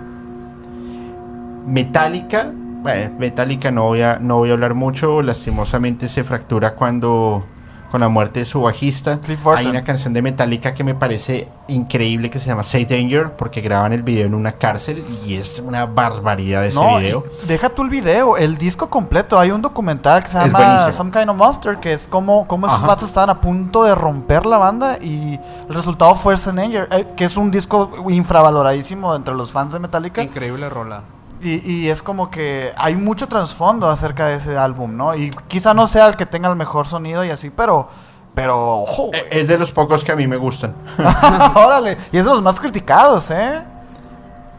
Metallica, bueno, Metallica no voy, a, no voy a hablar mucho, lastimosamente se fractura cuando con la muerte de su bajista. Hay una canción de Metallica que me parece increíble que se llama Say Danger porque graban el video en una cárcel y es una barbaridad ese No, video. deja tú el video, el disco completo. Hay un documental que se llama. Some Kind of Monster, que es como, como esos Ajá. vatos estaban a punto de romper la banda y el resultado fue St. Anger, eh, que es un disco infravaloradísimo entre los fans de Metallica. increíble rola. Y, y es como que hay mucho trasfondo acerca de ese álbum, ¿no? Y quizá no sea el que tenga el mejor sonido y así, pero Pero, ojo, güey. Es de los pocos que a mí me gustan. Órale. Y es de los más criticados, ¿eh?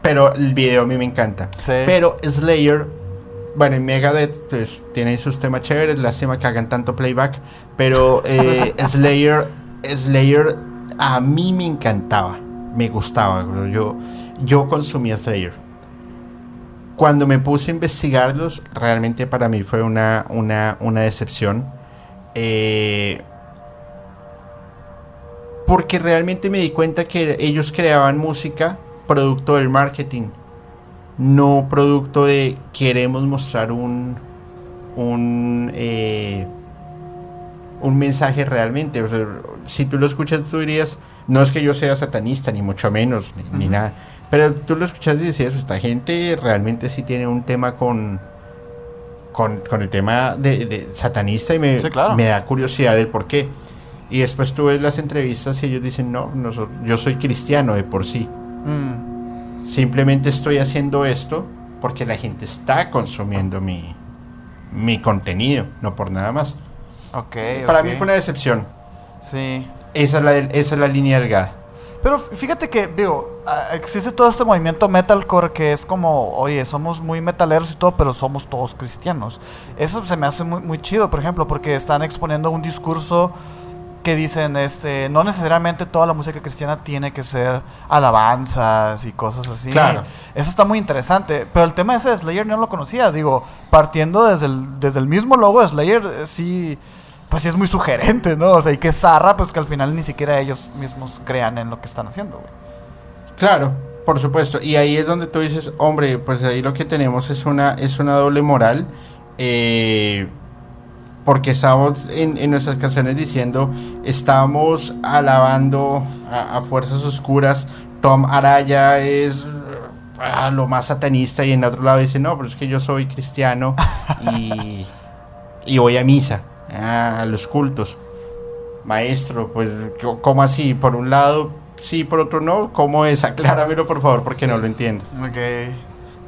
Pero el video a mí me encanta. Sí. Pero Slayer, bueno, en Megadeth pues, tiene sus temas chéveres. Lástima que hagan tanto playback. Pero eh, Slayer, Slayer a mí me encantaba. Me gustaba. bro. Yo, yo consumía Slayer. Cuando me puse a investigarlos, realmente para mí fue una, una, una decepción. Eh, porque realmente me di cuenta que ellos creaban música producto del marketing, no producto de queremos mostrar un un eh, un mensaje realmente. O sea, si tú lo escuchas, tú dirías, no es que yo sea satanista, ni mucho menos, ni, ni nada. Pero tú lo escuchas y decías, esta gente realmente sí tiene un tema con, con, con el tema de, de satanista y me, Sí, claro. me da curiosidad del por qué. Y después tú ves las entrevistas y ellos dicen, no, yo soy cristiano de por sí. Mm, Simplemente estoy haciendo esto porque la gente está consumiendo mi, mi contenido, no por nada más. ok. Para mí fue una decepción. Sí. Esa es la, del- esa es la línea delgada. Pero fíjate que, digo, existe todo este movimiento metalcore que es como, oye, somos muy metaleros y todo, pero somos todos cristianos. Eso se me hace muy, muy chido, por ejemplo, porque están exponiendo un discurso que dicen, este, no necesariamente toda la música cristiana tiene que ser alabanzas y cosas así. Claro. Eso está muy interesante. Pero el tema ese de Slayer no lo conocía. Digo, partiendo desde el, desde el mismo logo de Slayer, eh, sí, pues sí es muy sugerente, ¿no? O sea, y que zarra, pues que al final ni siquiera ellos mismos crean en lo que están haciendo, güey. Claro, por supuesto. Y ahí es donde tú dices, hombre, pues ahí lo que tenemos es una, es una doble moral. eh, porque estamos en, en nuestras canciones diciendo, estamos alabando a, fuerzas oscuras. Tom Araya es ah, lo más satanista y en otro lado dice, no, pero es que yo soy cristiano y, y voy a misa, a los cultos. Maestro, pues, ¿cómo así? Por un lado, sí, por otro no. ¿Cómo es? Acláramelo, por favor, porque no lo entiendo. Ok.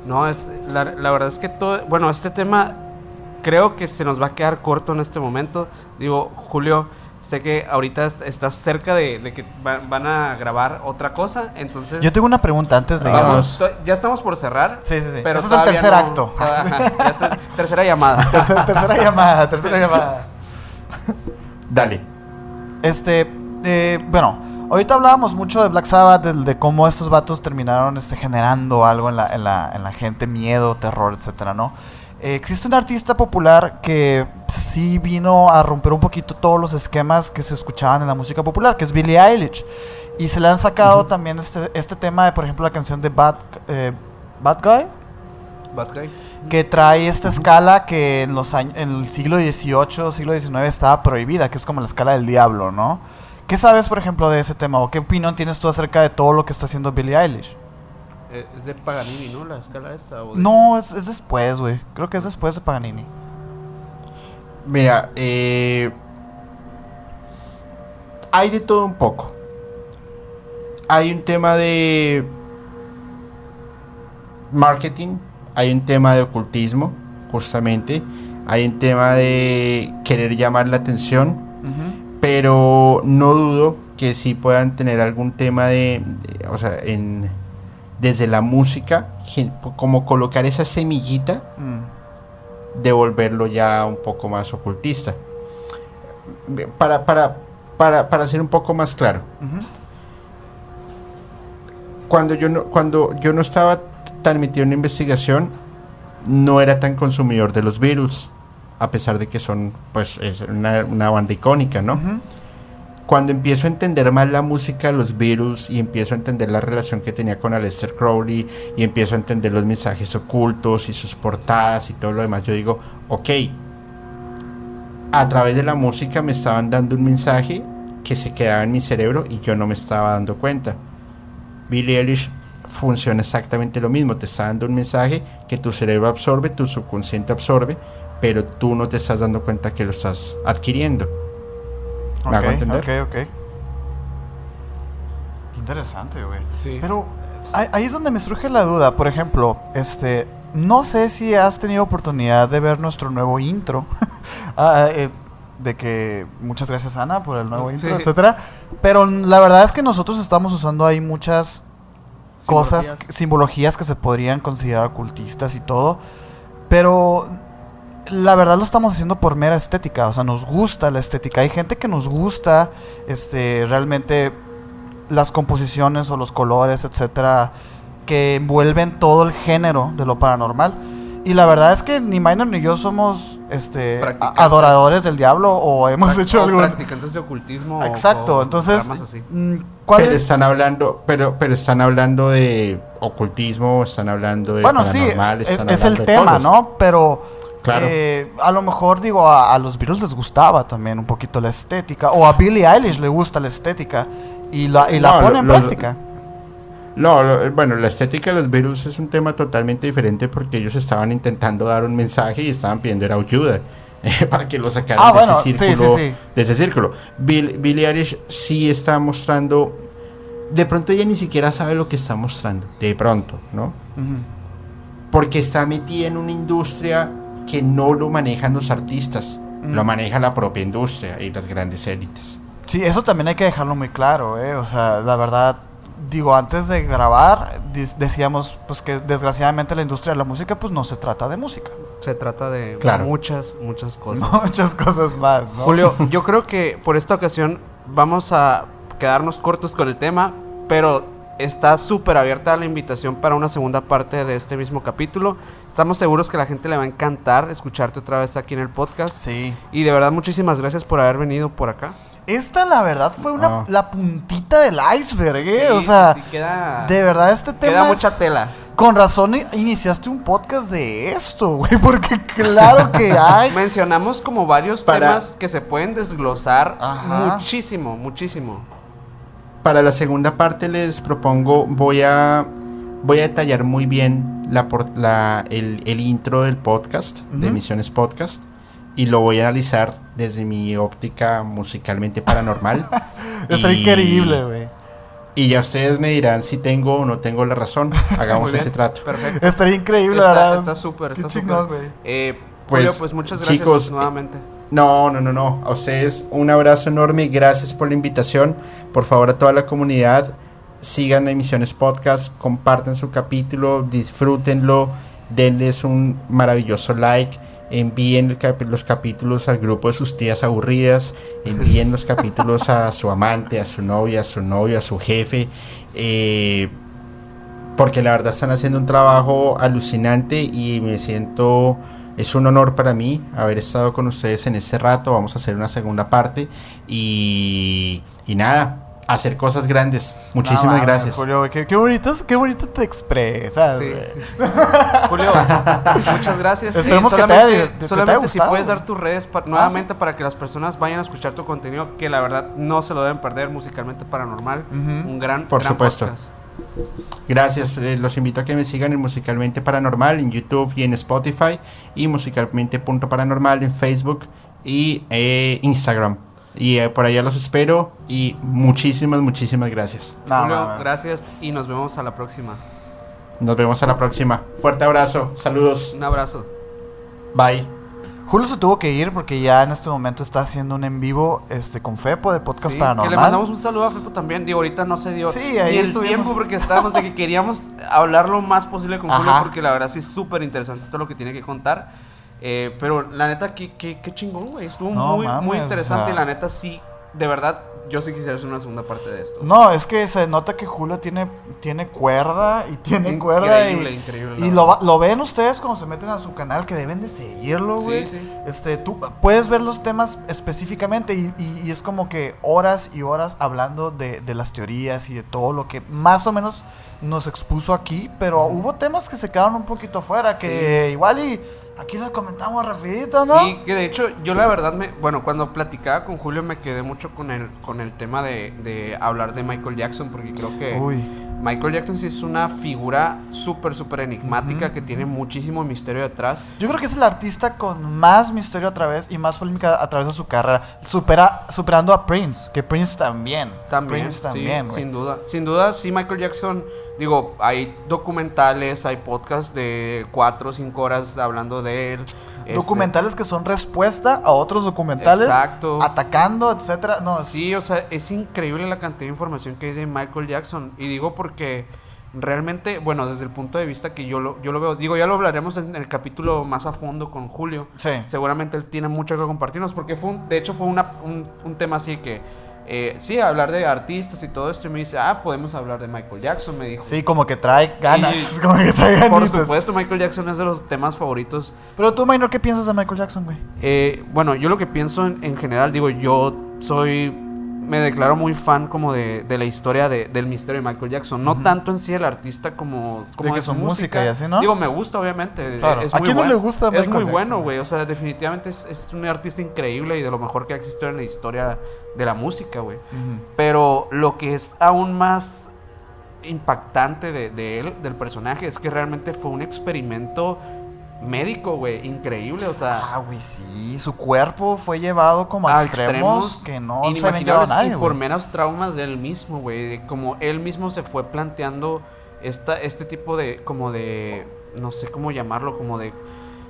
No, es la, la verdad es que todo, bueno, este tema creo que se nos va a quedar corto en este momento. Digo, Julio, sé que ahorita est- estás cerca de, de que va- van a grabar otra cosa, entonces Yo tengo una pregunta antes de Ah, to- ya estamos por cerrar. Sí, sí, sí. Pero Ese es el tercer no- acto. Ajá, ya es el- tercera llamada. Tercera, tercera llamada, tercera llamada. Dale. Este, eh, bueno, ahorita hablábamos mucho de Black Sabbath, de, cómo estos vatos terminaron este, generando algo en la, en, la, en la gente, miedo, terror, etcétera, ¿no? Eh, existe un artista popular que sí vino a romper un poquito todos los esquemas que se escuchaban en la música popular, que es Billie Eilish. Y se le han sacado también este, este tema de, por ejemplo, la canción de Bad, eh, Bad Guy. Bad guy. Que trae esta escala que en los años, en el siglo XVIII, siglo XIX estaba prohibida, que es como la escala del diablo, ¿no? ¿Qué sabes, por ejemplo, de ese tema? ¿O qué opinión tienes tú acerca de todo lo que está haciendo Billie Eilish? Eh, es de Paganini, ¿no? La escala esta. o de- No, es, es después, güey. Creo que es después de Paganini. Mira, eh, hay de todo un poco. Hay un tema de marketing, hay un tema de ocultismo, justamente, hay un tema de querer llamar la atención, pero no dudo que sí puedan tener algún tema de, de- o sea, en desde la música, como colocar esa semillita Mm. de volverlo ya un poco más ocultista. Para, para, para, para ser un poco más claro, cuando yo no, cuando yo no estaba tan metido en la investigación, no era tan consumidor de los Beatles, a pesar de que son pues es una, una banda icónica, ¿no? Cuando empiezo a entender más la música de los Beatles y empiezo a entender la relación que tenía con Aleister Crowley y empiezo a entender los mensajes ocultos y sus portadas y todo lo demás, yo digo, ok, a través de la música me estaban dando un mensaje que se quedaba en mi cerebro y yo no me estaba dando cuenta. Billie Eilish funciona exactamente lo mismo, te está dando un mensaje que tu cerebro absorbe, tu subconsciente absorbe, pero tú no te estás dando cuenta que lo estás adquiriendo. ¿Me hago Ok, entender? Ok, ok. Interesante, güey. Sí. Pero ahí, ahí es donde me surge la duda. Por ejemplo, este, no sé si has tenido oportunidad de ver nuestro nuevo intro. Ah, eh, de que muchas gracias Ana por el nuevo Sí. intro, etcétera. Pero la verdad es que nosotros estamos usando ahí muchas cosas, Simbologías. que se podrían considerar ocultistas y todo. Pero la verdad lo estamos haciendo por mera estética, o sea, nos gusta la estética. Hay gente que nos gusta este realmente las composiciones o los colores, etcétera, que envuelven todo el género de lo paranormal. Y la verdad es que ni Minor ni yo somos este adoradores del diablo o hemos hecho o algún practicantes de ocultismo. o- Exacto, o entonces ramas así. mm, ¿cuál Pero es? están hablando, pero, pero están hablando de ocultismo, están hablando de Bueno, sí, paranormal, es, están es el tema, cosas. ¿no? Pero Claro. eh, a lo mejor, digo, a, a los Beatles les gustaba también un poquito la estética, o a Billie Eilish le gusta la estética y la, y la No, pone lo- en los- práctica. No, lo- bueno, la estética de los virus es un tema totalmente diferente porque ellos estaban intentando dar un mensaje y estaban pidiendo era ayuda eh, para que lo sacaran Ah, de bueno, ese sí, círculo. sí, sí. De ese círculo. Bill, Billie Eilish sí está mostrando. De pronto ella ni siquiera sabe lo que está mostrando. De pronto, ¿no? Porque está metida en una industria que no lo manejan los artistas, lo maneja la propia industria y las grandes élites. Sí, eso también hay que dejarlo muy claro, ¿eh? O sea, la verdad, digo, antes de grabar, dis- decíamos pues que desgraciadamente la industria de la música pues no se trata de música. Se trata de Claro. muchas, muchas cosas. Muchas cosas más, ¿no? Julio, yo creo que por esta ocasión vamos a quedarnos cortos con el tema, pero está súper abierta la invitación para una segunda parte de este mismo capítulo. Estamos seguros que a la gente le va a encantar escucharte otra vez aquí en el podcast. Sí. Y de verdad, muchísimas gracias por haber venido por acá. Esta, la verdad, fue una, Ah. la puntita del iceberg, ¿eh? Sí, o sea, sí, queda, de verdad, este tema. queda es- mucha tela. Con razón iniciaste un podcast de esto, güey, porque claro que hay. Mencionamos como varios Para- temas que se pueden desglosar Ajá. muchísimo, muchísimo. Para la segunda parte les propongo, voy a, voy a detallar muy bien la, por- la- el, el intro del podcast, de Ujú. Emisiones Podcast, y lo voy a analizar desde mi óptica musicalmente paranormal. Está Y- increíble, güey. Y ya ustedes me dirán si tengo o no tengo la razón. Hagamos ese trato. Perfecto. Estaría increíble, Está ¿verdad? está súper, está chingón, súper. güey. Eh, Pues, Julio, pues muchas gracias chicos, nuevamente. No, no, no, no. A ustedes un abrazo enorme. Gracias por la invitación. Por favor, a toda la comunidad, sigan Emisiones Podcast, compartan su capítulo, disfrútenlo, denles un maravilloso like. Envíen los capítulos al grupo de sus tías aburridas. Envíen los capítulos a su amante, a su novia, a su novio, a su jefe. eh, porque la verdad están haciendo un trabajo alucinante y me siento, es un honor para mí haber estado con ustedes en este rato, vamos a hacer una segunda parte y, y nada, hacer cosas grandes. Muchísimas No gracias. Julio, qué, qué bonito, qué bonito te expresas, Sí. güey. Julio, muchas gracias. Esperemos que te haya- solamente, te- te haya solamente si puedes dar tus redes pa- nuevamente para que las personas vayan a escuchar tu contenido, que la verdad no se lo deben perder musicalmente paranormal. Un gran, Por gran supuesto. podcast. Gracias, eh, los invito a que me sigan en Musicalmente Paranormal en YouTube y en Spotify y musicalmente.paranormal en Facebook y eh, Instagram. Y eh, por allá los espero y muchísimas, muchísimas gracias. No, Julio, mames. gracias y nos vemos a la próxima. Nos vemos a la próxima. Fuerte abrazo, saludos, Un abrazo. bye. Julio se tuvo que ir porque ya en este momento está haciendo un en vivo este con Fepo de Podcast Sí, Paranormal. que le mandamos un saludo a Fepo también. Digo, ahorita no se dio Sí, ni ahí el estuvimos. tiempo porque estábamos de que queríamos hablar lo más posible con Julio Ajá. porque la verdad sí es súper interesante todo lo que tiene que contar. Eh, pero la neta, qué, qué, qué chingón, güey. Estuvo No muy, muy interesante o sea. y la neta sí, de verdad, yo sí quisiera hacer una segunda parte de esto. No, es que se nota que Julio tiene, tiene cuerda y tiene Increíble, cuerda y, increíble, y lo, lo ven ustedes cuando se meten a su canal que deben de seguirlo, Sí, güey. sí. Este, tú puedes ver los temas específicamente y, y- y es como que horas y horas hablando de, de las teorías y de todo lo que más o menos nos expuso aquí, pero hubo temas que se quedaron un poquito afuera, que igual y aquí los comentamos rapidito, ¿no? Sí, que de hecho yo la verdad me, bueno, cuando platicaba con Julio me quedé mucho con el, con el tema de, de hablar de Michael Jackson porque creo que Uy. Michael Jackson sí es una figura súper, súper enigmática que tiene muchísimo misterio detrás. Yo creo que es el artista con más misterio a través y más polémica a través de su carrera, supera, superando a Prince, que Prince también. También, Prince sí, también, güey. sin duda. Sin duda, sí, Michael Jackson, digo, hay documentales, hay podcasts de 4 o 5 horas hablando de él. Este, Documentales que son respuesta a otros documentales. Exacto. Atacando, etcétera. No, Sí, o sea, es increíble la cantidad de información que hay de Michael Jackson. Y digo porque realmente, bueno, desde el punto de vista que yo lo, yo lo veo, digo, ya lo hablaremos en el capítulo más a fondo con Julio. Sí. Seguramente él tiene mucho que compartirnos porque fue un- de hecho fue una- un, un tema así que, eh, sí, hablar de artistas y todo esto. Y me dice, ah, podemos hablar de Michael Jackson, me dijo. Sí, como que trae ganas. Y- como que trae Por ganitas. supuesto, Michael Jackson es de los temas favoritos Pero tú, Minor, ¿qué piensas de Michael Jackson, güey? Eh, bueno, yo lo que pienso en, en general, digo, yo soy, me declaro muy fan como de, de la historia de- del misterio de Michael Jackson. No tanto en sí el artista como, como que su su música y así, ¿no? Digo, me gusta, obviamente. Claro. Es ¿A muy quién no le gusta Es Michael muy Jackson? bueno, güey. O sea, definitivamente es, es un artista increíble y de lo mejor que ha existido en la historia de la música, güey. Pero lo que es aún más impactante de, de él, del personaje, es que realmente fue un experimento médico, güey, increíble. O sea, Ah, güey, sí. Su cuerpo fue llevado como a, extremos, que no se a nadie, y por güey. menos traumas de él mismo, güey. Como él mismo se fue planteando esta, este tipo de, como de, no sé cómo llamarlo, como de,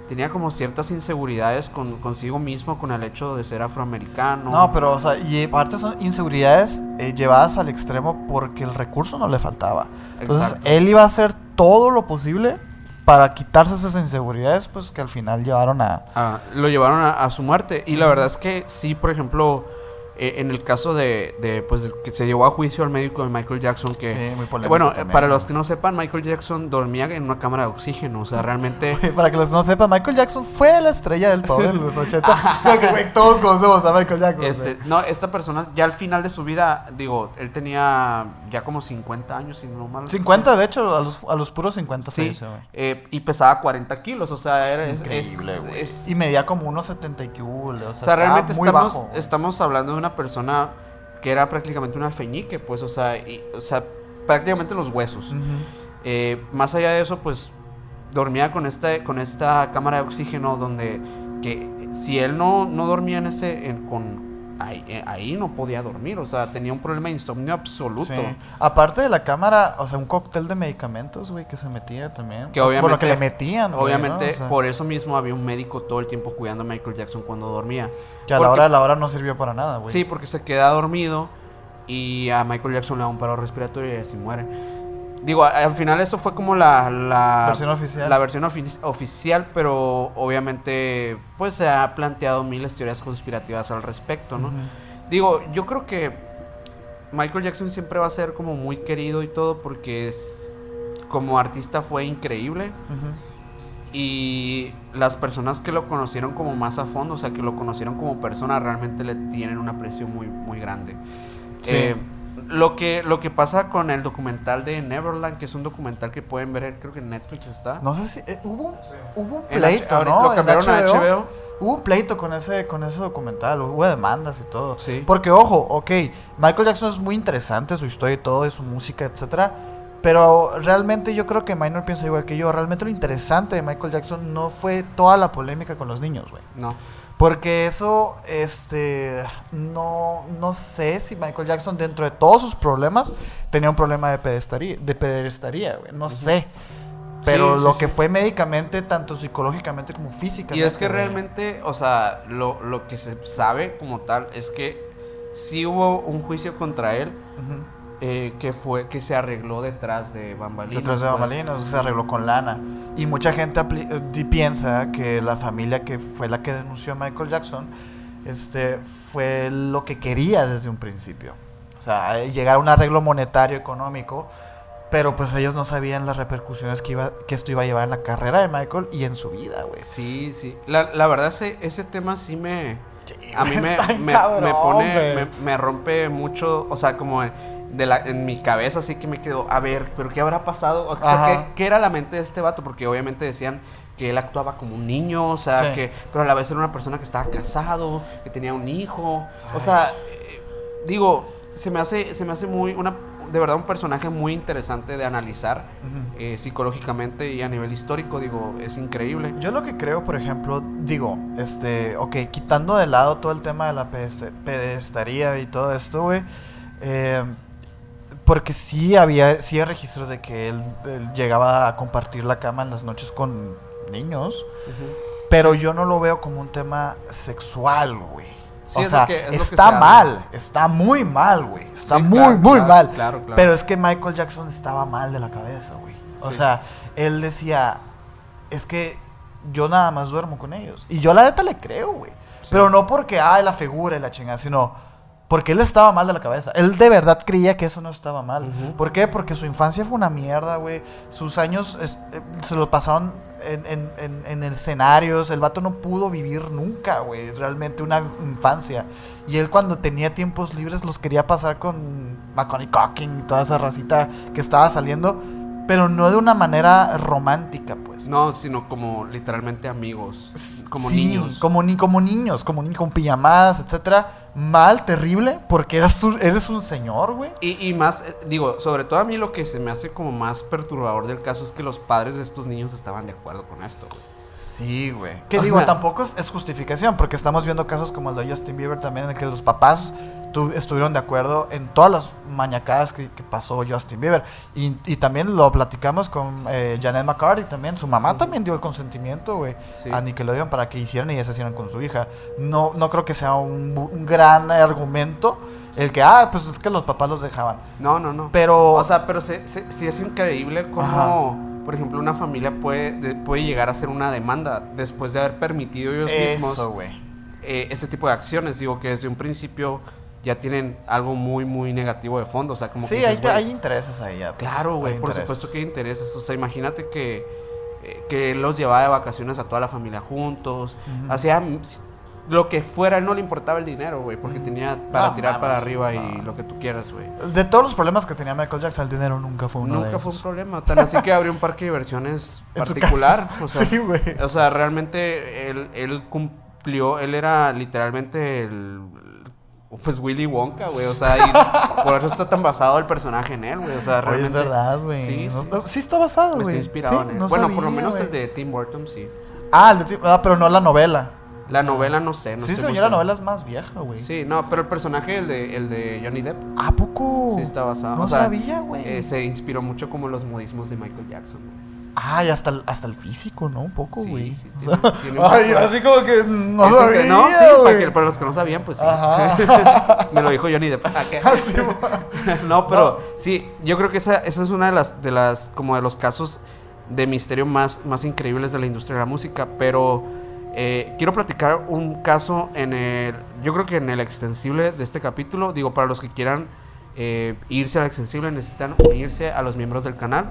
tenía como ciertas inseguridades con, consigo mismo con el hecho de ser afroamericano. No, pero, o sea, y aparte son inseguridades eh, llevadas al extremo porque el recurso no le faltaba. Entonces, Exacto. él iba a hacer todo lo posible para quitarse esas inseguridades, pues que al final llevaron a. Ah, lo llevaron a, a su muerte. Y la verdad es que sí, por ejemplo, eh, en el caso de, de, pues, que se llevó a juicio al médico de Michael Jackson, que... Sí, muy polémico bueno, también, para ¿no? los que no sepan, Michael Jackson dormía en una cámara de oxígeno. O sea, realmente... Para que los no sepan, Michael Jackson fue la estrella del pop de los 80. Porque, güey, todos conocemos a Michael Jackson. Este, no, esta persona ya al final de su vida, digo, él tenía ya como 50 años, si no mal. 50, de hecho, a los, a los puros 50 Sí, eh, y pesaba 40 kilos, o sea, era Es increíble, es- Y medía como unos 70 y que hubo, o sea, o sea, realmente muy estamos, bajo. estamos hablando de una persona que era prácticamente un alfeñique, pues, o sea, y- o sea prácticamente en los huesos. Eh, más allá de eso, pues dormía con esta, con esta cámara de oxígeno donde que si él no, no dormía en ese, en- con, ahí, eh, ahí no podía dormir, o sea, tenía un problema de insomnio absoluto. Sí. Aparte de la cámara, o sea, un cóctel de medicamentos, güey, que se metía también. Que obviamente, que le metían. güey, obviamente ¿no? O sea, por eso mismo había un médico todo el tiempo cuidando a Michael Jackson cuando dormía. que a la hora de la hora no sirvió para nada, güey. Sí, porque se queda dormido y a Michael Jackson le da un paro respiratorio y así muere. Digo, al final eso fue como la, la Versión oficial. La versión ofi- oficial, pero obviamente pues se ha planteado miles de teorías conspirativas al respecto, ¿no? Digo, yo creo que Michael Jackson siempre va a ser como muy querido y todo porque es como artista fue increíble y las personas que lo conocieron como más a fondo, o sea, que lo conocieron como persona, realmente le tienen un aprecio muy, muy grande. Sí. Eh, lo, que, lo que pasa con el documental de Neverland, que es un documental que pueden ver, creo que en Netflix está. No sé si eh, hubo, hubo un pleito, ¿no? lo cambiaron a HBO. Hubo un pleito con ese, con ese documental, hubo demandas y todo. Sí. Porque, ojo, ok, Michael Jackson es muy interesante, su historia y todo, de su música, etcétera. Pero realmente yo creo que Minor piensa igual que yo. Realmente lo interesante de Michael Jackson no fue toda la polémica con los niños, güey. No. Porque eso, este, no, no sé si Michael Jackson dentro de todos sus problemas tenía un problema de pedestaría, de pedestaría, güey. No sé. Pero Sí, lo sí, que sí. fue médicamente, tanto psicológicamente como físicamente. Y es que güey. realmente, o sea, lo, lo que se sabe como tal es que sí hubo un juicio contra él. Eh, que fue que se arregló detrás de bambalinas. Detrás de pues. bambalinas, se arregló con lana. Y mucha gente eh, piensa que la familia que fue la que denunció a Michael Jackson este, fue lo que quería desde un principio. O sea, eh, llegar a un arreglo monetario, económico, pero pues ellos no sabían las repercusiones que, iba, que esto iba a llevar en la carrera de Michael y en su vida, güey. Sí, sí. La, la verdad, ese, ese tema sí me. A mí me, me, me cabrón, pone. güey. Me, me rompe mucho. O sea, como de la, en mi cabeza, así que me quedo. A ver, ¿pero qué habrá pasado? O sea, Ajá. ¿qué, qué era la mente de este vato? Porque obviamente decían que él actuaba como un niño, o sea, Sí. que. Pero a la vez era una persona que estaba casado, que tenía un hijo. O sea, eh, digo, se me hace, se me hace muy. Una, de verdad, un personaje muy interesante de analizar eh, psicológicamente y a nivel histórico, digo, es increíble. Yo lo que creo, por ejemplo, digo, este, ok, quitando de lado todo el tema de la pedest- pedestaría y todo esto, güey, eh, porque sí había, sí hay registros de que él, él llegaba a compartir la cama en las noches con niños. Pero yo no lo veo como un tema sexual, güey. Sí, o es sea, que- es está mal, está muy mal, güey. Está Sí, muy, claro, muy claro, mal. claro, claro. Pero es que Michael Jackson estaba mal de la cabeza, güey. O Sí. sea, él decía, es que yo nada más duermo con ellos. Y yo la neta le creo, güey. Pero no porque, ay, la figura y la chingada, sino porque él estaba mal de la cabeza. Él de verdad creía que eso no estaba mal. ¿Por qué? Porque su infancia fue una mierda, güey. Sus años es- eh, se lo pasaron en, en- en- en escenarios. El vato no pudo vivir nunca, güey, realmente una infancia. Y él cuando tenía tiempos libres los quería pasar con Macaulay Culkin y toda esa racita que estaba saliendo. Pero no de una manera romántica, pues. No, sino como literalmente amigos, como Sí, niños. Como, ni, como niños, como ni con pijamadas, etcétera. Mal, terrible, porque eres, un- eres un señor, güey. Y, y más, eh, digo, sobre todo a mí lo que se me hace como más perturbador del caso es que los padres de estos niños estaban de acuerdo con esto. güey. Sí, güey. Que digo, sea- tampoco es, es justificación, porque estamos viendo casos como el de Justin Bieber también, en el que los papás tu- estuvieron de acuerdo en todas las mañacadas que, que pasó Justin Bieber. Y, y también lo platicamos con eh, Janet McCarthy también. Su mamá también dio el consentimiento, güey, Sí. a Nickelodeon para que hicieran y deshacieran con su hija. No, no creo que sea un, gran argumento el que, ah, pues es que los papás los dejaban. No, no, no. Pero... O sea, pero se- se- sí es increíble cómo, por ejemplo, una familia puede, de- puede llegar a hacer una demanda después de haber permitido ellos mismos eso, eh, este tipo de acciones. Digo que desde un principio ya tienen algo muy, muy negativo de fondo. O sea, como Sí, que hay, dices, güey, hay intereses ahí. ya, pues, Claro, hay güey, por intereses. supuesto que hay intereses. O sea, imagínate que, eh, que él los llevaba de vacaciones a toda la familia juntos. Ujú. Hacía mm, s- lo que fuera, no le importaba el dinero, güey, porque tenía para No, tirar mames, para arriba y lo que tú quieras, güey. De todos los problemas que tenía Michael Jackson, el dinero nunca fue uno de Nunca fue un problema. Tan así que abrió un parque de diversiones particular. O sea, Sí, güey. o sea, realmente él, él cumplió, él era literalmente el. Pues Willy Wonka, güey. O sea, y por eso está tan basado el personaje en él, güey. O sea, Oye, realmente. es verdad, güey. Sí, No- sí, no- sí. sí está basado, güey. Está inspirado Sí, en él. no bueno, por lo menos el de Tim Burton, sí. Ah, el de Tim- ah, pero no la novela. La novela no sé, no sí, señor, la novela es más vieja, güey. Sí, no, pero el personaje, el de, el de Johnny Depp, ¿A poco? sí está basado. No o sea, sabía, güey. eh, se inspiró mucho como los modismos de Michael Jackson. güey. Ah, y hasta el, hasta el físico, ¿no? Un poco, Sí, güey. sí, tiene- tiene un Ay, así como que no Eso sabía, que no, sí, para, que- para los que no sabían, pues sí. Ajá. Me lo dijo Johnny Depp. Ah, no, pero sí, yo creo que esa, esa es una de las, de las, como de los casos de misterio más, más increíbles de la industria de la música, pero eh, quiero platicar un caso en el, yo creo que en el extensible de este capítulo, digo, para los que quieran eh, irse al extensible necesitan unirse a los miembros del canal.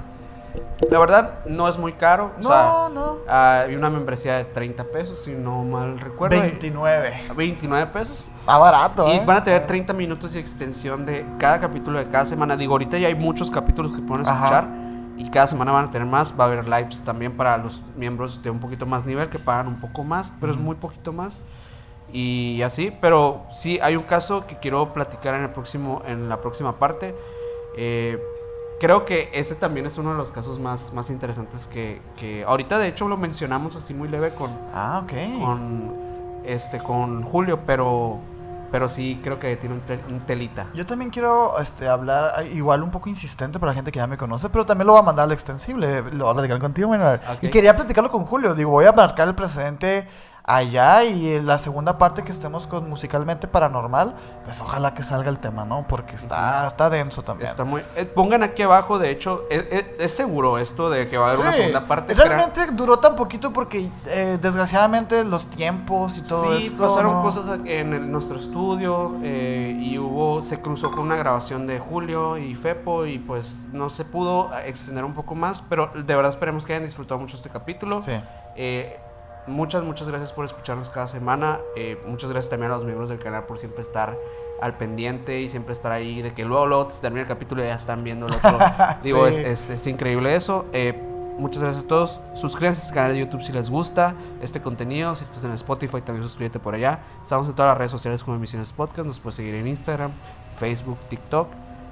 La verdad, no es muy caro, o sea, No, no. hay una membresía de 30 pesos, si no mal recuerdo. 29. 29 pesos. Está barato, Y ¿eh? van a tener 30 minutos de extensión de cada capítulo de cada semana. Digo, ahorita ya hay muchos capítulos que pueden Ajá. Y cada semana van a tener más. Va a haber lives también para los miembros de un poquito más nivel que pagan un poco más, pero es muy poquito más. Y así, pero sí hay un caso que quiero platicar en el próximo, en la próxima parte. Eh, creo que ese también es uno de los casos más, más interesantes que, que ahorita de hecho lo mencionamos así muy leve con, Ah, ok. con este con Julio, pero pero sí creo que tiene un, tel- un telita. Yo también quiero este, hablar, igual un poco insistente para la gente que ya me conoce, pero también lo voy a mandar al extensible. Lo voy a platicar contigo, Manuel. Y quería platicarlo con Julio. Digo, voy a marcar el precedente allá y en la segunda parte que estemos con Musicalmente Paranormal, pues ojalá que salga el tema, ¿no? Porque está, está denso también. Está muy eh, pongan aquí abajo, de hecho, es, es- es seguro esto de que va a haber una segunda parte. Realmente duró tan poquito porque eh, desgraciadamente los tiempos y todo Sí, pasaron ¿no? cosas en el- nuestro estudio eh, y hubo, se cruzó con una grabación de Julio y Fepo y pues no se pudo extender un poco más, pero de verdad esperemos que hayan disfrutado mucho este capítulo. Sí. Eh, muchas, muchas gracias por escucharnos cada semana. Eh, muchas gracias también a los miembros del canal por siempre estar al pendiente y siempre estar ahí de que luego, luego se termina el capítulo y ya están viendo el otro. Digo, Sí. es, es- es increíble eso. Eh, muchas gracias a todos. Suscríbanse a este canal de YouTube si les gusta este contenido. Si estás en Spotify, también suscríbete por allá. Estamos en todas las redes sociales como Emisiones Podcast. Nos puedes seguir en Instagram, Facebook, TikTok.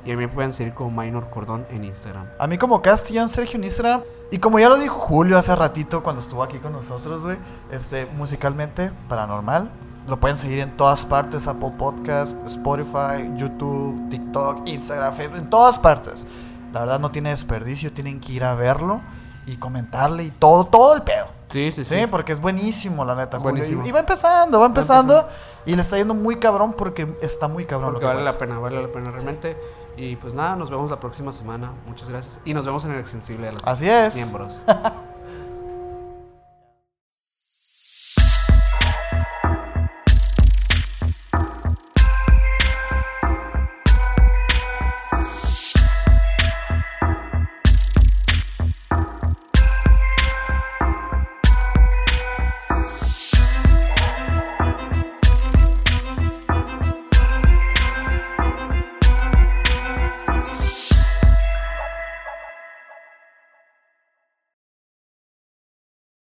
Y a mí me pueden seguir como Minor Cordón en Instagram. A mí como Castellón Sergio en Instagram. Y como ya lo dijo Julio hace ratito cuando estuvo aquí con nosotros, güey. Este, musicalmente, paranormal. Lo pueden seguir en todas partes, Apple Podcast, Spotify, YouTube, TikTok, Instagram, Facebook, en todas partes. La verdad no tiene desperdicio, tienen que ir a verlo y comentarle y todo, todo el pedo. Sí, sí, sí. Sí, porque es buenísimo, la neta. Julio. Buenísimo. Y, y va empezando, va empezando. empezando. Y le está yendo muy cabrón porque está muy cabrón. Porque lo que vale la pena, vale la pena realmente. Y pues nada, nos vemos la próxima semana. Muchas gracias. Y nos vemos en el extensible de los Así es. miembros.